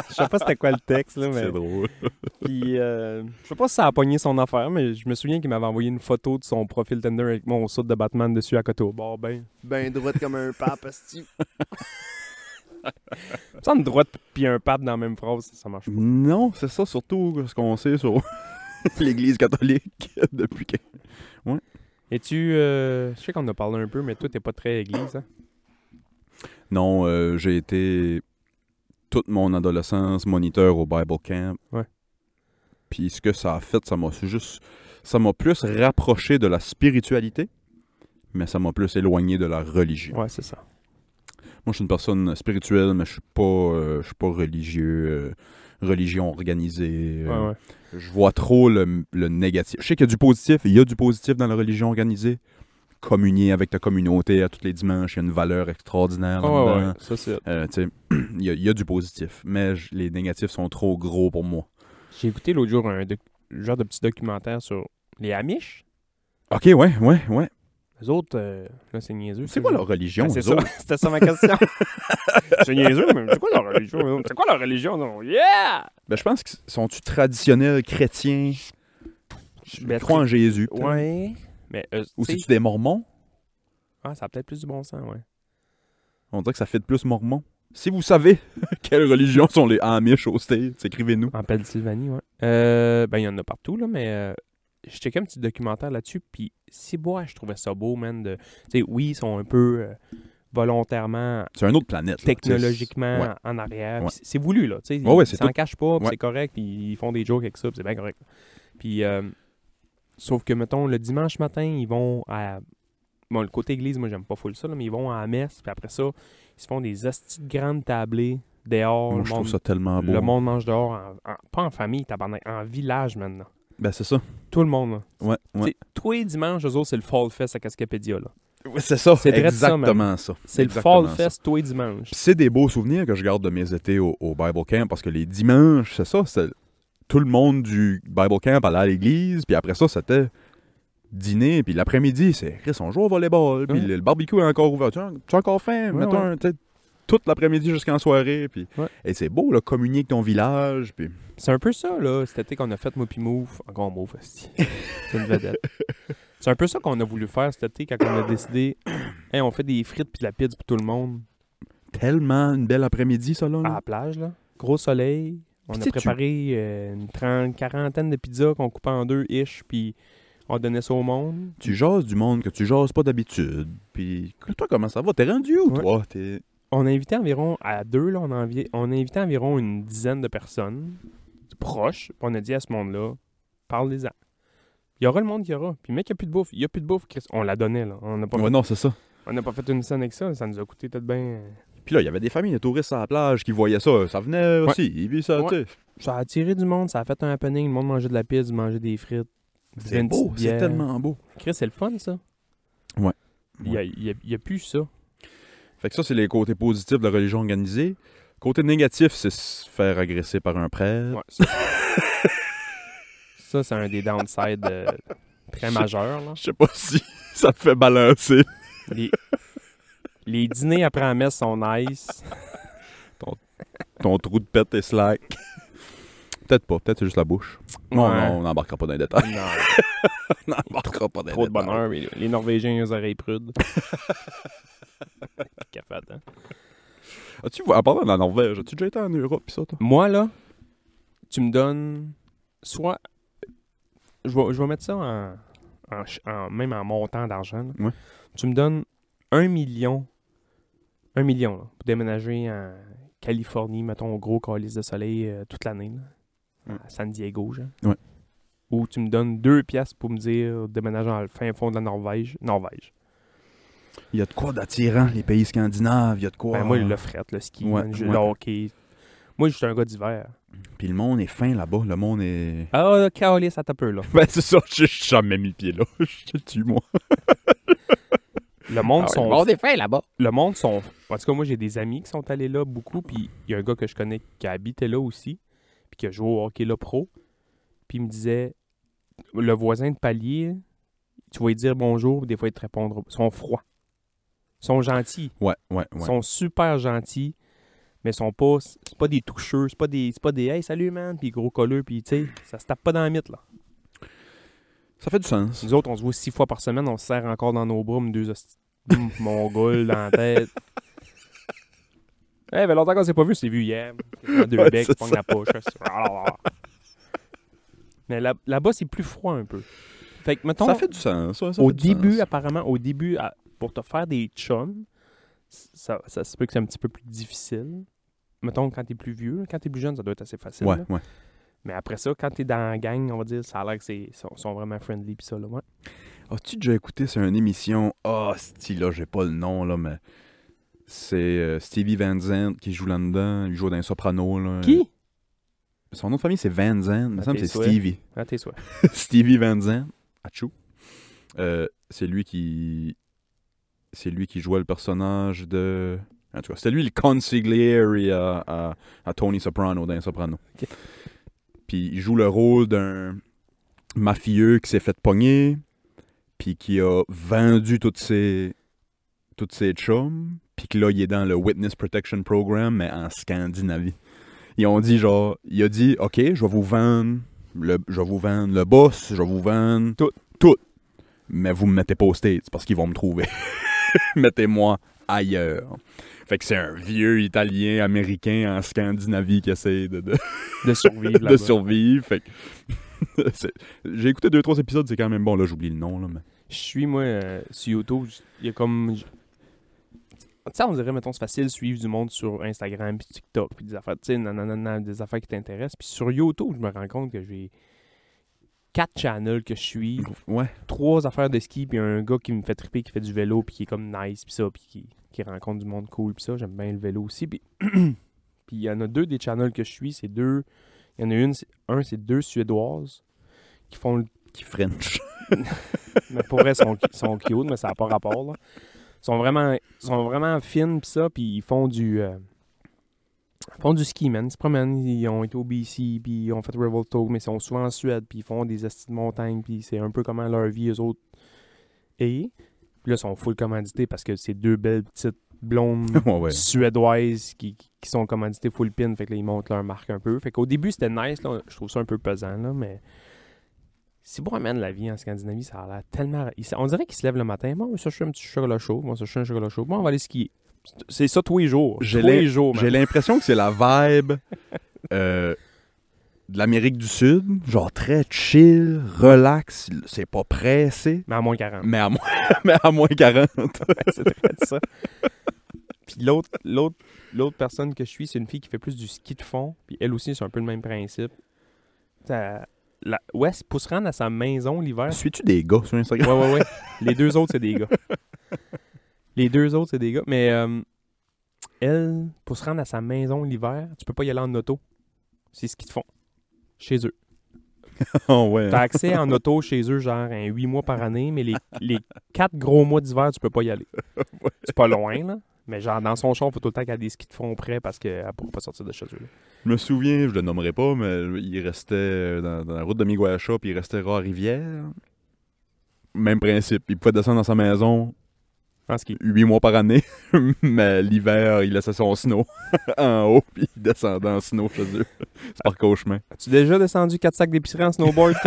je sais pas c'était quoi le texte, là, mais. C'est drôle. Puis, euh, je sais pas si ça a pogné son affaire, mais je me souviens qu'il m'avait envoyé une photo de son profil Tinder avec mon saut de Batman dessus à côté au bord. Ben, ben droite comme un pape. Ça, une droite puis un pape dans la même phrase, ça marche pas. Non, c'est ça, surtout ce qu'on sait sur l'Église catholique depuis que... Et tu. euh, je sais qu'on en a parlé un peu, mais toi, t'es pas très église, hein? Non, euh, j'ai été toute mon adolescence moniteur au Bible Camp. Ouais. Puis ce que ça a fait, ça m'a juste... Ça m'a plus rapproché de la spiritualité, mais ça m'a plus éloigné de la religion. Ouais, c'est ça. Moi, je suis une personne spirituelle, mais je suis pas, euh, je suis pas religieux, euh, religion organisée. euh, Ouais, ouais. Je vois trop le, le négatif. Je sais qu'il y a du positif, il y a du positif dans la religion organisée. Communier avec ta communauté à tous les dimanches, il y a une valeur extraordinaire Ah, ça, c'est. Il y, a- il y a du positif, mais je- les négatifs sont trop gros pour moi. J'ai écouté l'autre jour un genre de petit documentaire sur les Amish. Ok, ouais, ouais, ouais. Les autres, euh, là, c'est niaiseux. C'est quoi leur religion? Ouais, c'est ça. C'était ça ma question. c'est niaiseux, mais c'est quoi leur religion? C'est quoi leur religion? Non? Yeah! Ben, je pense que sont-tu traditionnels chrétiens? Je Ben, crois en Jésus. Mais, euh, Ou tu sais- c'est-tu des mormons? Ah, ça a peut-être plus du bon sens, ouais. On dirait que ça fait de plus mormon. Si vous savez quelle religion sont les Amish au States, écrivez-nous. En Pennsylvanie, ouais. Euh, ben, il y en a partout, là, mais euh, je checkais un petit documentaire là-dessus, puis si bois, je trouvais ça beau, man. de- Tu sais, oui, ils sont un peu euh, volontairement, C'est une autre planète. là. technologiquement Ouais. en arrière. Ouais. c'est- voulu, là. Ouais, ouais, ils c'est s'en tout- cachent pas, Ouais. c'est correct, puis ils font des jokes avec ça, c'est bien correct. Puis, euh, sauf que, mettons, le dimanche matin, ils vont à. Bon, le côté église, moi, j'aime pas full ça, là, mais ils vont à la messe, puis après ça, ils se font des hosties de grandes tablées dehors. Moi, le je trouve monde- ça tellement beau. le monde mange dehors, en- en- pas en famille, tabarnak, en village maintenant. Ben, c'est ça. Tout le monde. Là. Ouais, ouais. Tous les dimanches, eux autres, c'est le Fall Fest à Cascapédia. Là. Ouais, c'est ça. C'est ça, exactement ça. C'est le Fall ça. Fest tous les dimanches. Puis c'est des beaux souvenirs que je garde de mes étés au, au Bible Camp parce que les dimanches, c'est ça, c'est tout le monde du Bible Camp allait à l'église, puis après ça, c'était dîner, puis l'après-midi, c'est Chris, on joue au volleyball, puis Ouais. le, le barbecue est encore ouvert. Tu as, tu as encore faim? Ouais, Mettons toute l'après-midi jusqu'en soirée, puis Ouais. et c'est beau, là, communier avec ton village, puis C'est un peu ça, là, cet été qu'on a fait, moi puis Move. Encore Move. C'est une vedette. C'est un peu ça qu'on a voulu faire cet été quand on a décidé hey, on fait des frites puis de la pizza pour tout le monde tellement une belle après-midi, ça, là. à la plage. là. Gros soleil. On Puis a tu- préparé euh, une trente, quarantaine de pizzas qu'on coupait en deux, ish, puis on donnait ça au monde. Tu jases du monde que tu jases pas d'habitude, puis toi, comment ça va? T'es rendu où, Ouais. toi? T'es... On a invité environ, à deux, là, on a, envi- on a invité environ une dizaine de personnes proches. Puis on a dit à ce monde-là, parlez-en. Il y aura le monde qu'il y aura. Puis mec, il n'y a plus de bouffe. Il n'y a plus de bouffe, Chris. On la donnait, là. On n'a pas, Ouais, fait- non, c'est ça. on n'a pas fait une scène avec ça. Ça nous a coûté peut-être bien... Puis là, il y avait des familles de touristes à la plage qui voyaient ça. Ça venait aussi. Puis ça, Ouais. Ça a attiré du monde. Ça a fait un happening. Le monde mangeait de la pizza, mangeait des frites. C'est beau, c'est tellement beau. Chris, c'est le fun, ça. Ouais. Il n'y a plus ça. Fait que ça, c'est les côtés positifs de la religion organisée. Côté négatif, c'est se faire agresser par un prêtre. Ouais, ça, ça, c'est un des downsides euh, très majeurs. Je sais pas si ça fait balancer. Les, les dîners après la messe sont nice. Ton trou de pète est slack. Peut-être pas, peut-être c'est juste la bouche. Non, Ouais. non, on n'embarquera pas dans les détails. Non, on n'embarquera pas dans les trop de détails. bonheur. mais les Norvégiens, ils ont les oreilles prudes. Café, hein. As-tu, en parlant de la Norvège, as-tu déjà été en Europe pis ça, toi? Moi, là, tu me donnes soit. Je vais, je vais mettre ça en, en ch- en- même en montant d'argent. là. Ouais. Tu me donnes un million. Un million, là, pour déménager en Californie, mettons, au gros calice de soleil euh, toute l'année, là, à San Diego, genre. Ouais. Ou tu me donnes deux pièces pour me dire déménager dans le fin fond de la Norvège. Norvège. Il y a de quoi d'attirant, les pays scandinaves, il y a de quoi. Ben, moi, le fret, le ski, Ouais, ouais. le hockey. Moi, je suis un gars d'hiver. Puis le monde est fin là-bas, le monde est. Ah, calice, ça tape peu, là. Ben, c'est ça, j'ai jamais mis le pied là. Je te tue, moi. Le monde Ah, sont le monde est fin là-bas. le monde sont. En tout cas, moi, j'ai des amis qui sont allés là beaucoup. Puis il y a un gars que je connais qui habitait là aussi. Puis qui a joué au hockey là pro. Puis il me disait le voisin de palier, tu vas lui dire bonjour, des fois il te répondra. Ils sont froids. Sont gentils. Ouais, ouais, ouais. sont super gentils. Mais ils sont pas. C'est pas des toucheux. C'est pas des. C'est pas des Hey, salut man. Puis gros colleux. Puis tu sais, ça se tape pas dans la mythe là. Ça fait du sens. Nous autres, on se voit six fois par semaine. On se serre encore dans nos bras, comme deux mongols dans la tête. Eh, ben longtemps qu'on s'est pas vu, c'est vu hier. Deux Ouais, becs, pogne la poche. Mais là- là-bas, c'est plus froid un peu. Fait que, mettons, Ça fait du sens. ça, ça au début, sens. apparemment, au début, à- pour te faire des chums, ça, ça se peut que c'est un petit peu plus difficile. Mettons, quand t'es plus vieux, quand t'es plus jeune, ça doit être assez facile. Ouais, là. ouais. Mais après ça, quand t'es dans la gang, on va dire, ça a l'air que c'est sont, sont vraiment friendly pis ça, là, ouais. As-tu déjà écouté sur une émission? Ah, oh, là, j'ai pas le nom, là, mais. C'est euh, Stevie Van Zandt qui joue là-dedans. Il joue dans un soprano. Là. Qui? Son nom de famille, c'est Van Zandt. Il me semble que tes c'est. Stevie. À tes souhaits. Stevie Van Zandt. Achou. Euh, c'est lui qui. C'est lui qui jouait le personnage de. En tout cas, c'était lui le consigliere à, à, à Tony Soprano dans Soprano. Puis il joue le rôle d'un mafieux qui s'est fait pogner, puis qui a vendu toutes ses, toutes ses chums, puis que là, il est dans le Witness Protection Program, mais en Scandinavie. Ils ont dit, genre, il a dit, OK, je vais vous vendre le, je vais vous vendre le boss, je vais vous vendre Tout. tout. Mais vous me mettez pas aux States parce qu'ils vont me trouver. Mettez-moi ailleurs. Fait que c'est un vieux Italien américain en Scandinavie qui essaie de, de, De survivre de survivre. Fait j'ai écouté deux trois épisodes, c'est quand même bon. Là, j'oublie le nom là, mais Je suis, moi, euh, sur YouTube, il y a comme... Tu sais, on dirait, mettons, c'est facile de suivre du monde sur Instagram, puis TikTok, puis des affaires, tu sais, des affaires qui t'intéressent. Puis sur YouTube, je me rends compte que j'ai quatre channels que je suis, ouais. trois affaires de ski, puis un gars qui me fait triper, qui fait du vélo, puis qui est comme nice, puis ça, puis qui, qui rencontre du monde cool, puis ça, j'aime bien le vélo aussi. Puis puis il y en a deux des channels que je suis, c'est deux... Il y en a une, c'est- un, c'est deux Suédoises qui font le Qui French. mais pour vrai, ils sont, cute, mais ça n'a pas rapport. Là. Ils sont vraiment, sont vraiment fines, pis ça, puis ils font du. euh, ils font du ski, man. Ils se promènent, ils ont été au BC, puis ils ont fait Revolto, mais ils sont souvent en Suède, puis ils font des astis de montagne, puis c'est un peu comment leur vie, eux autres. Et. Puis là, ils sont full commandités parce que c'est deux belles petites blondes ouais, ouais. suédoises qui, qui sont commanditées full pin, fait que là, ils montent leur marque un peu. Fait qu'au début, c'était nice, là, je trouve ça un peu pesant, là, mais c'est beau de la vie en Scandinavie, ça a l'air tellement... On dirait qu'ils se lèvent le matin, bon, on va chercher un petit chocolat chaud, on va chercher un chocolat chaud, bon, on va aller skier. C'est ça tous les jours. J'ai tous les l'im- jours, man. J'ai l'impression que c'est la vibe euh, de l'Amérique du Sud, genre très chill, relax, c'est pas pressé, Mais à moins 40. mais à moins, mais à moins 40. c'est très ça. Puis l'autre, l'autre, l'autre personne que je suis, c'est une fille qui fait plus du ski de fond. Puis elle aussi, c'est un peu le même principe. Ça, la, ouais, pour se rendre à sa maison l'hiver. Suis-tu des gars sur Instagram? Ouais, ouais, ouais. Les deux autres, c'est des gars. Les deux autres, c'est des gars. Mais euh, elle, pour se rendre à sa maison l'hiver, tu peux pas y aller en auto. C'est ce qu'ils te font. Chez eux. Oh, ouais. T'as accès en auto chez eux, genre, un 8 mois par année, mais les, les 4 gros mois d'hiver, tu peux pas y aller. C'est pas loin, là. Mais genre, dans son champ, il faut tout le temps qu'elle ait des skis de fond prêts parce qu'elle pourra pas sortir de chez eux. Je me souviens, je le nommerai pas, mais il restait dans, dans la route de Miguacha, puis il restait Roi-Rivière. Même principe, il pouvait descendre dans sa maison En ski. huit mois par année, mais l'hiver, il laissait son snow en haut, puis il descendait en snow chez eux. C'est par chemin. As-tu déjà descendu 4 sacs d'épicerie en snowboard?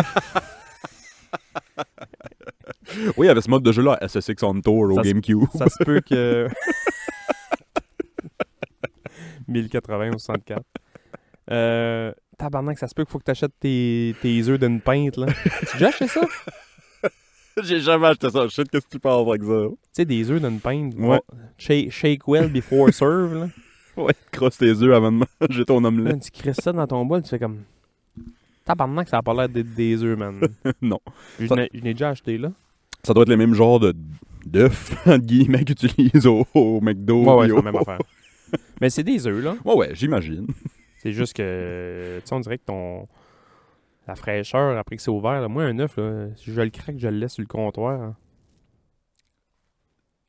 Oui, il y avait ce mode de jeu-là, SSX on Tour au Ça GameCube. Ça se peut que. 1080 ou 64. Euh, tabarnak, ça se peut qu'il faut que tu achètes tes, tes œufs d'une pinte, là. tu as déjà acheté ça? Tu J'ai jamais acheté ça. Je sais qu'est-ce que tu parles avec ça. sais, des œufs d'une pinte. Ouais. Shake, shake well before serve, là. Ouais, crosse tes œufs avant de manger ton Là, omelette. tu crisses ça dans ton bol, tu fais comme. Tabarnak, ça a pas l'air d'être des œufs, man. non. Je Ça- n'ai déjà acheté, là. Ça doit être le même genre de d'œufs, entre guillemets, qu'ils utilisent au, au McDo. Ouais, ouais, c'est la même affaire. Mais c'est des œufs, là. Ouais, ouais, j'imagine. C'est juste que, tu sais, on dirait que ton. La fraîcheur, après que c'est ouvert, là, moi, un œuf, là, si je le craque, je le laisse sur le comptoir. hein.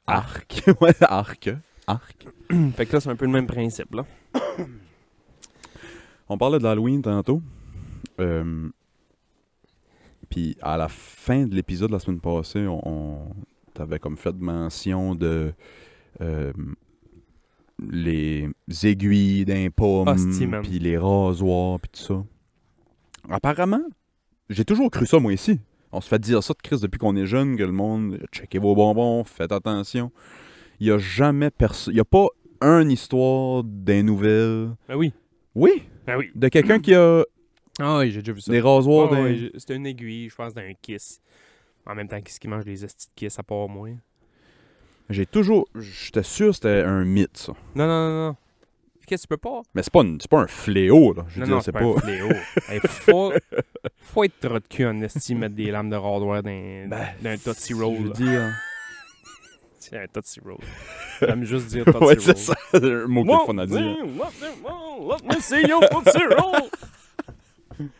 Arc. ouais, arc. Arc. fait que là, c'est un peu le même principe, là. On parlait de l'Halloween tantôt. Euh, Puis à la fin de l'épisode de la semaine passée, on, on- t'avais comme fait mention de euh, les aiguilles d'un pomme, Hostie, man. puis les rasoirs, puis tout ça. Apparemment, j'ai toujours cru ça moi ici. On se fait dire ça de Chris depuis qu'on est jeune, que le monde, checkez vos bonbons, faites attention. Il y a jamais personne, il y a pas une histoire des nouvelles. Ben oui. Oui, Ben oui. de quelqu'un qui a Ah oui, j'ai déjà vu ça. Des rasoirs, Ah C'était une aiguille, je pense, d'un kiss. En même temps, qu'est-ce qui mange des estis de kiss à part moi? J'ai toujours. J'étais sûr que c'était un mythe, ça. Non, non, non, non. Qu'est-ce que tu peux pas? Mais c'est pas, une- c'est pas un fléau, là. Je veux non, dire, non, c'est c'est pas. pas un fléau. Hey, faut, faut être trop de cul en esti, mettre des lames de rasoir dans Ben, d'un Tootsie Je Roll. veux là. dire. C'est un Tootsie Roll. J'aime juste dire Tootsie ouais, Roll. c'est ça. C'est un mot qu'il Well, faut à dire. let me- see your Tootsie Roll.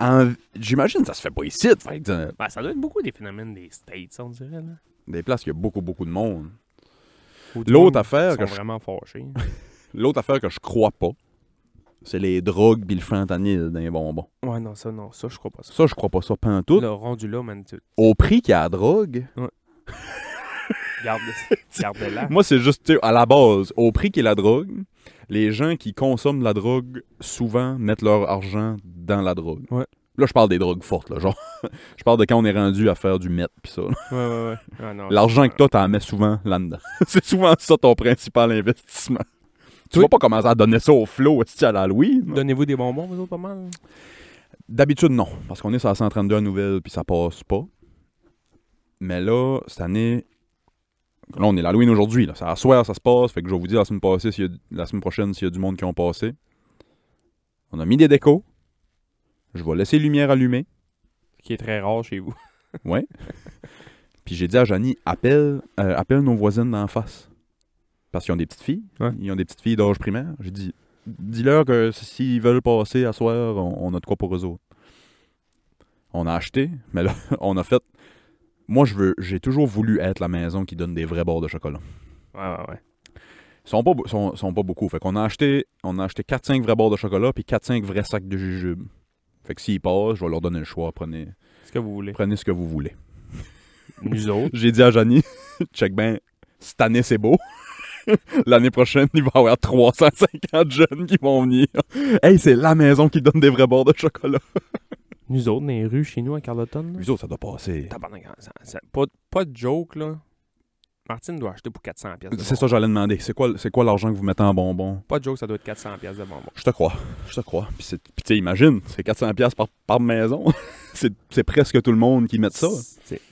En- J'imagine que ça se fait pas ici, fait que, Ben, ça doit être beaucoup des phénomènes des States, on dirait. Là. des places où il y a beaucoup, beaucoup de monde. L'autre monde affaire que sont je- vraiment fâchés. L'autre affaire que je crois pas, c'est les drogues pis le fentanyl dans les bonbons. ouais, non, ça, non, ça, je crois pas ça. Ça, je crois pas ça pantoute. Le rendu là, man, tu Au prix qu'il y a la drogue, garde, garde là. moi, c'est juste, tu sais, à la base, au prix qu'il y a la drogue, les gens qui consomment de la drogue, souvent, mettent leur argent dans la drogue. Ouais. Là, je parle des drogues fortes, là, genre. je parle de quand on est rendu à faire du meth pis ça. là. Ouais, ouais, ouais. Ah, non, L'argent que t'as, t'en mets souvent là-dedans. c'est souvent ça ton principal investissement. Tu Oui. vas pas commencer à donner ça au flow à l'Halloween. Donnez-vous des bonbons, vous autres, pas mal? D'habitude, non. Parce qu'on est sur la 132 à nouvelles, puis ça passe pas. Mais là, cette année... Là, on est l'Halloween aujourd'hui. là. C'est à soir, ça se passe. Fait que je vais vous dire la semaine, passée, s'il y a- la semaine prochaine s'il y a du monde qui ont passé. On a mis des décos. Je vais laisser lumière allumée. Qui est très rare chez vous. Ouais. Puis j'ai dit à Janie, appelle, euh, appelle nos voisines d'en face. Parce qu'ils ont des petites filles. Ouais. Ils ont des petites filles d'âge primaire. J'ai dit, dis-leur que s'ils veulent passer à soir, on, on a de quoi pour eux autres. On a acheté, mais là, on a fait. Moi, je veux, j'ai toujours voulu être la maison qui donne des vrais bords de chocolat. Ouais, ouais, ouais. Ils sont pas, sont, sont pas beaucoup. Fait qu'on a acheté, on a acheté 4-5 vrais bords de chocolat puis 4-5 vrais sacs de jujubes. Fait que s'ils passent, je vais leur donner le choix. Prenez, Ce que vous voulez. prenez ce que vous voulez. Nous autres. J'ai dit à Janie, check ben, cette année c'est beau. L'année prochaine, il va y avoir 350 jeunes qui vont venir. Hey, c'est la maison qui donne des vrais bords de chocolat. Nous autres, dans les rues, chez nous, à Carleton. Les autres, ça doit passer. Tabarnak, ça- ça- pas, pas de joke, là. Martine doit acheter pour 400 pièces C'est ça, bonbons. j'allais demander. C'est quoi, c'est quoi l'argent que vous mettez en bonbons? Pas de joke, ça doit être 400 pièces de bonbons. Je te crois. Je te crois. Puis, tu sais, imagine, c'est 400$ piastres par, par maison. c'est, c'est presque tout le monde qui met ça.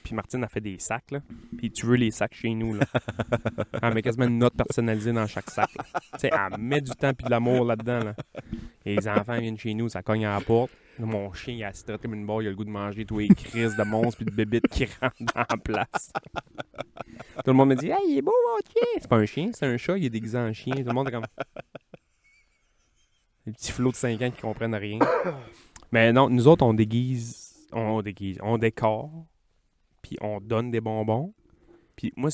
Puis Martine a fait des sacs, là. Puis tu veux les sacs chez nous, là. elle met quasiment une note personnalisée dans chaque sac. Tu sais, elle met du temps puis de l'amour là-dedans, là. Et les enfants viennent chez nous, ça cogne à la porte. Mon chien, il est assis comme une barre, il a le goût de manger tous les crises de monstres puis de bébites qui rentrent la place. Tout le monde me dit Hey, il est beau, votre chien! C'est pas un chien, c'est un chat, il est déguisé en chien. Tout le monde est comme. Les petits flots de 5 ans qui comprennent rien. Mais non, nous autres, on déguise. On déguise. On décore. Puis on donne des bonbons. Puis moi.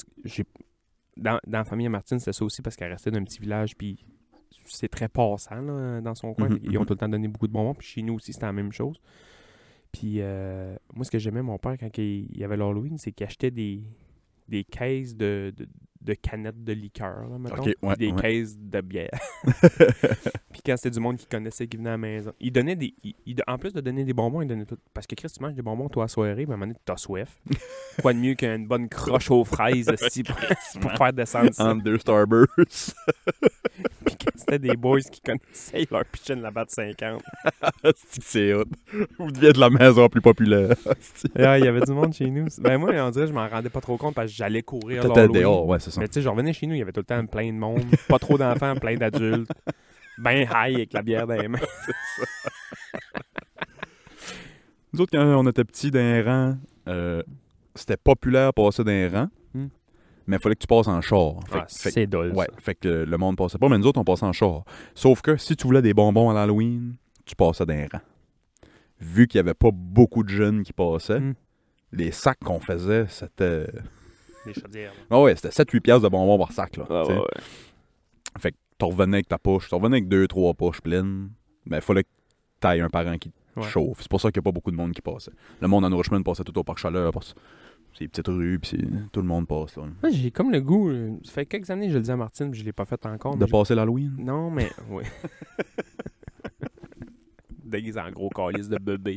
Dans, dans la famille Martine, c'était ça aussi parce qu'elle restait d'un petit village. Puis c'est très passant là, dans son coin. Mhm, Ils ont mhm. tout le temps donné beaucoup de bonbons. Puis chez nous aussi, c'était la même chose. Puis euh, moi, ce que j'aimais, mon père, quand il y avait l'Halloween, c'est qu'il achetait des, des caisses de, de, de canettes de liqueur, là, mettons, ouais, des ouais. caisses de bière. puis quand c'était du monde qui connaissait, qui venait à la maison, il donnait des. il- il- en plus de donner des bonbons, il donnait tout. Parce que Chris, tu manges des bonbons, toi, à soirée, mais à un moment donné, t'as soif. Quoi de mieux qu'une bonne croche aux fraises, esti, pour, pour faire descendre ça? Entre deux Starbursts. C'était des boys qui connaissaient, leur une là-bas de 50. Asti que c'est hot. Vous deviez être la maison plus populaire. Ah, il y avait du monde chez nous. Ben moi, on dirait je m'en rendais pas trop compte parce que j'allais courir. T'étais dehors, ouais, c'est ça. Mais tu sais, je revenais chez nous, il y avait tout le temps plein de monde, pas trop d'enfants, plein d'adultes. Ben high avec la bière dans les mains. Nous autres, quand on était petits d'un rang, euh, c'était populaire passer d'un rang. Mais il fallait que tu passes en char. Ah, c'est dole. ouais, fait que le monde passait pas, mais nous autres, on passait en char. Sauf que si tu voulais des bonbons à l'Halloween, tu passais d'un rang. Vu qu'il y avait pas beaucoup de jeunes qui passaient, Hmm. les sacs qu'on faisait, c'était... Les chaudières. Ah ouais, c'était 7-8 piastres de bonbons par sac, là. Ah, ouais, ouais. Fait que tu revenais avec ta poche, tu revenais avec deux, trois poches pleines, mais il fallait que tu un parent qui te Ouais. chauffe. C'est pour ça qu'il n'y a pas beaucoup de monde qui passait. Le monde en Richmond passait tout au parc Chaleur, parce c'est les petites rues, puis c'est- tout le monde passe. Là. Moi, j'ai comme le goût. euh, Ça fait quelques années que je le dis à Martine, puis je l'ai pas fait encore. De mais passer l'Halloween? Non, mais. Oui. Déguisé en gros calice de bébé.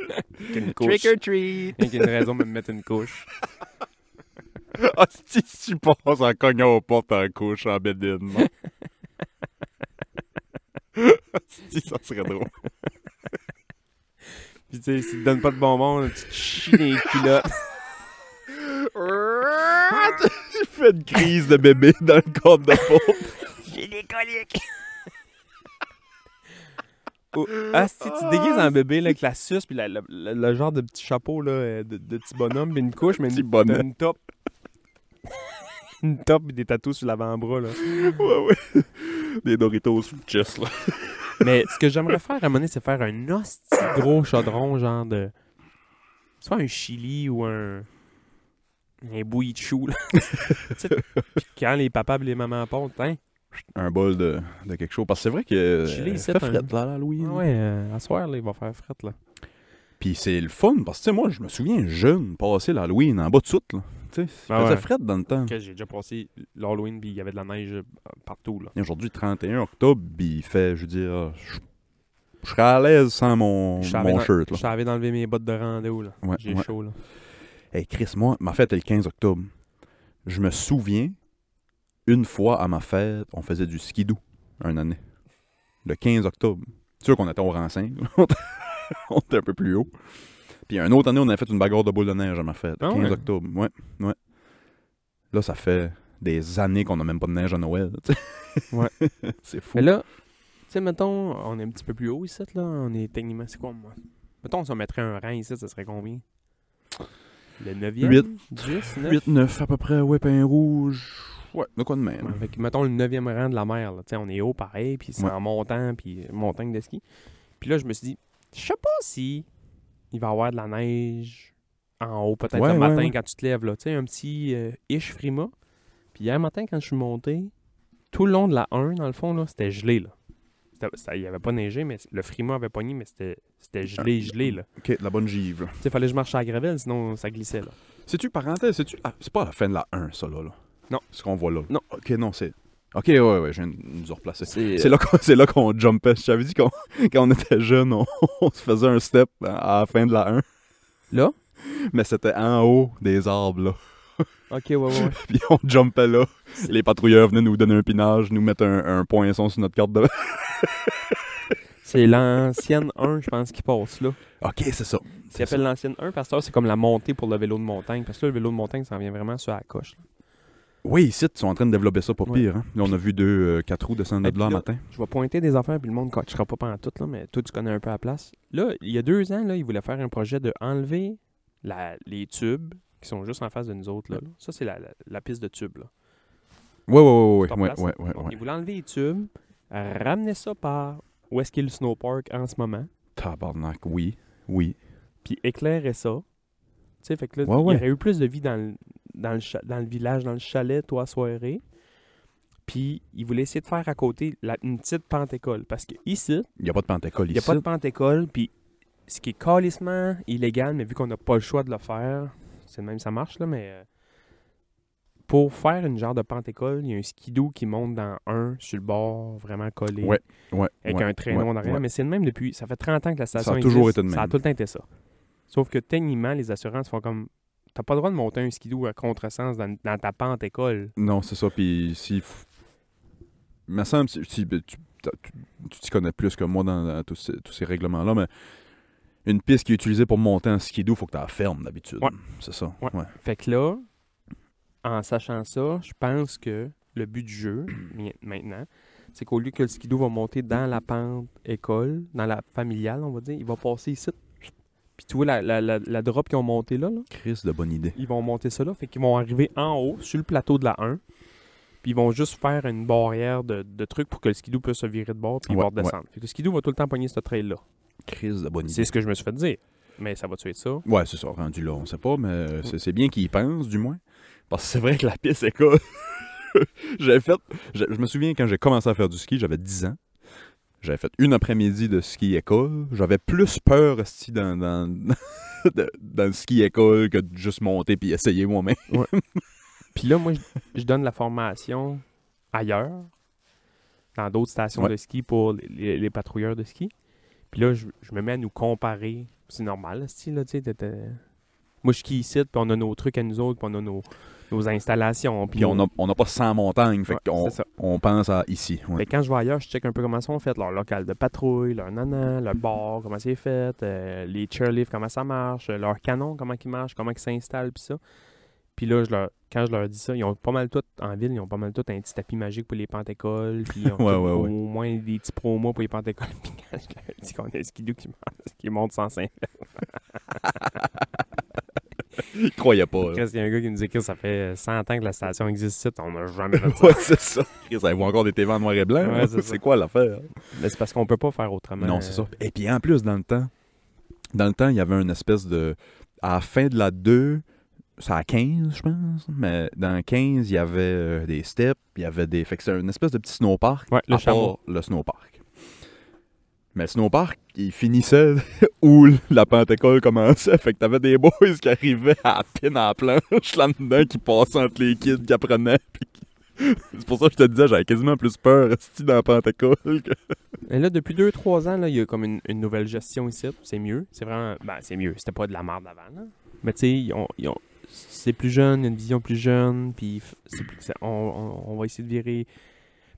Avec une couche. treat! Avec une raison de me mettre une couche. Ah, si tu passes en cognant aux portes en couche, en bédine, non? si, ça serait drôle. Puis tu sais, s'ils te donnent pas de bonbons, tu te chies les culottes. J'ai fait une crise de bébé dans le corps de peau. J'ai des coliques. ah, si tu te déguises en bébé là, avec la suce, puis la- la- la- le genre de petit chapeau là, euh, de, de petit bonhomme, puis une couche, mais Petit une, bonhomme. t'as une top. une top et des tatous sur l'avant-bras. là. ouais, ouais. Des Doritos sous le chest, là. Mais ce que j'aimerais faire à un moment donné, c'est faire un hostie gros chaudron, genre de. Soit un chili ou un. Un bouilli de chou, là. Quand les papas et les mamans pondent, hein? Un bol de, de quelque chose. Parce que c'est vrai que. euh, Chili, fait c'est un- frette, là, l'Halloween. Ah ouais, euh, à soir, là, il va faire frette, là. Puis c'est le fun, parce que, tu sais, moi, je me souviens jeune, passer l'Halloween en bas de soute, là. Tu sais, Ah faisait ouais. frette dans le temps. J'ai déjà passé l'Halloween, puis il y avait de la neige euh, partout, là. Et Aujourd'hui, 31 octobre, puis il fait, je veux dire, je, je serais à l'aise sans mon, mon shirt, là. Je savais d'enlever mes bottes de rando, là. Ouais, J'ai ouais. chaud, là. Hey, Chris, moi, ma fête est le 15 octobre. Je me souviens, une fois à ma fête, on faisait du skidoo, un année. Le 15 octobre. C'est sûr qu'on était au rang 5. on était un peu plus haut. Puis une autre année, on a fait une bagarre de boule de neige à ma fête. Ah 15 ouais? octobre, ouais, ouais. Là, ça fait des années qu'on n'a même pas de neige à Noël. Ouais. C'est fou. Mais là, tu sais, mettons, on est un petit peu plus haut ici, là. On est techniquement, c'est quoi, moi? Mettons, si on mettrait un rang ici, ça serait combien? Le 9e? Huit. 10, 9? 8, 9 à peu près, ouais, pain rouge. Ouais, de quoi de même. Ouais, fait que, mettons le 9e rang de la mer, là. Tu sais, on est haut pareil, puis c'est Ouais. en montant, puis montagne de ski. Puis là, je me suis dit, je sais pas si il va y avoir de la neige en haut, peut-être Ouais, le matin ouais. quand tu te lèves, là. Tu sais, un petit euh, ish frima. Puis hier matin, quand je suis monté, tout le long de la 1, dans le fond, là, c'était gelé, là. Il n'y avait pas neigé, mais le frima avait pogné, mais c'était c'était gelé, gelé, là. Ok, de la bonne givre. sais, fallait que je marche à la gravelle, sinon ça glissait, là. C'est-tu, parenthèse, c'est-tu. ah, c'est pas la fin de la 1, ça, là. là. Non. Ce qu'on voit là. Non. Ok, non, c'est. Ok, ouais, ouais, je viens de nous replacer. C'est C'est là qu'on c'est là qu'on jumpait. Je t'avais dit qu'on quand on était jeune, on, on se faisait un step à la fin de la 1. Là? Mais c'était en haut des arbres, là. Ok, ouais, ouais. Puis on jumpait là. Les patrouilleurs venaient nous donner un pinage, nous mettre un, un poinçon sur notre carte de. c'est l'ancienne 1, je pense, qui passe, là. ok, c'est ça. Ce appellent l'ancienne 1, parce que c'est comme la montée pour le vélo de montagne. Parce que là, le vélo de montagne, ça en vient vraiment sur la coche. là. Oui, ici, ils sont en train de développer ça pour Ouais. pire. Hein. Là, on a vu deux euh, quatre roues descendre de là matin. Je vais pointer des affaires, puis le monde ne pas pendant tout, là, mais toi, tu connais un peu la place. Là, il y a deux ans, là, ils voulaient faire un projet de enlever la- les tubes qui sont juste en face de nous autres. Là. Ça, c'est la, la- la piste de tubes. Là. Ouais, place. ouais, ouais, Donc, ouais. ils voulaient enlever les tubes, ramener ça par où est-ce qu'il y a le snowpark en ce moment, Tabarnak, oui, oui. puis éclairer ça. Tu sais, fait que là, Ouais, ouais. il y aurait eu plus de vie dans le, dans le, dans le village, dans le chalet, toi, soirée. Puis, ils voulaient essayer de faire à côté la- une petite pente-école. Parce que ici, Il n'y a pas de pentacole il n'y a ici. pas de pente-école. Puis, ce qui est calissement illégal, mais vu qu'on n'a pas le choix de le faire, c'est de même ça marche, là, mais. euh, pour faire une genre de pente-école, il y a un skidoo qui monte dans un sur le bord, vraiment collé. Ouais, Ouais, avec ouais, un traîneau en arrière. Mais c'est le même depuis. Ça fait 30 ans que la station a toujours existe. été de Ça a même. tout le temps été ça. Sauf que techniquement, les assurances font comme. T'as pas le droit de monter un skidoo à contresens dans, dans ta pente école. Non, c'est ça. Puis si. Il me semble, si, ben, tu t'y connais plus que moi dans, dans tous, ces, tous ces règlements-là, mais une piste qui est utilisée pour monter en skidoo, il faut que tu la fermes d'habitude. Ouais. C'est ça. Ouais. Ouais. Fait que là, en sachant ça, je pense que le but du jeu, maintenant, c'est qu'au lieu que le skidoo va monter dans la pente école, dans la familiale, on va dire, il va passer ici. Puis tu vois la, la, la, la drop qu'ils ont montée là, là, Chris, de bonne idée. ils vont monter ça là. Fait qu'ils vont arriver en haut, sur le plateau de la 1. Puis ils vont juste faire une barrière de, de trucs pour que le skidoo puisse se virer de bord puis il va redescendre. Fait que le skidoo va tout le temps pogner ce trail-là. Chris, de bonne idée. C'est ce que je me suis fait dire. Mais ça va-tu être ça? Ouais, c'est ça, rendu là, on sait pas, mais euh, c'est- bien qu'il y pense, du moins. Parce que c'est vrai que la piste est cool. j'avais fait. Je, je me souviens quand j'ai commencé à faire du ski, j'avais 10 ans. J'avais fait une après-midi de ski école. J'avais plus peur esti, dans, dans, de- dans le ski école que de juste monter puis essayer moi-même. Puis là, moi, je, je donne la formation ailleurs, dans d'autres stations Ouais. de ski pour les, les- les patrouilleurs de ski. Puis là, je, je me mets à nous comparer. C'est normal, là, style, là, tu sais. Moi, je skie ici, puis on a nos trucs à nous autres, puis on a nos, nos installations. Puis Puis on n'a on a pas 100 montagnes, fait Ouais, qu'on on pense à ici. ouais. Mais quand je vais ailleurs, je check un peu comment sont faites, leur local de patrouille, leur nana, leur bar, comment c'est fait, euh, les chairlifts, comment ça marche, leur canon, comment ils marchent, comment ils s'installent, puis ça. Puis là, je leur, quand je leur dis ça, ils ont pas mal tout, en ville, ils ont pas mal tout un petit tapis magique pour les pentécoles, puis ils ont Ouais, au ouais. moins des petits promos pour les pentécoles. Puis quand je leur dis qu'on a un skidoo qui, monte- qui monte 105 Je croyais pas. Chris, il y a un gars qui nous dit que ça fait 100 ans que la station existe ici, on n'a jamais fait ça. ouais, c'est ça. Chris, Avez-vous encore des TV en noir et blanc? Ouais, c'est quoi l'affaire? Mais c'est parce qu'on peut pas faire autrement. Non, c'est ça. Et puis en plus, dans le temps, dans le temps, il y avait une espèce de. À la fin de la 2, c'est à 15, je pense. Mais dans 15, il y avait euh, des steps, il y avait des. Fait que c'était une espèce de petit snowpark. Ouais, le à part le snowpark. Mais le snowpark, il finissait où la pentecôle commençait. Fait que t'avais des boys qui arrivaient à peine à la planche là-dedans, qui passaient entre les kids, qui apprenaient. qui- C'est pour ça que je te disais, j'avais quasiment plus peur rester dans la pentecôle que. Et là, depuis 2-3 ans, là, il y a comme une, une nouvelle gestion ici. C'est mieux. C'est vraiment. Ben, c'est mieux. C'était pas de la merde avant. Là. Mais tu sais, ils ont- ils ont- c'est plus jeune, il y a une vision plus jeune. Puis plus- on, on- on va essayer de virer.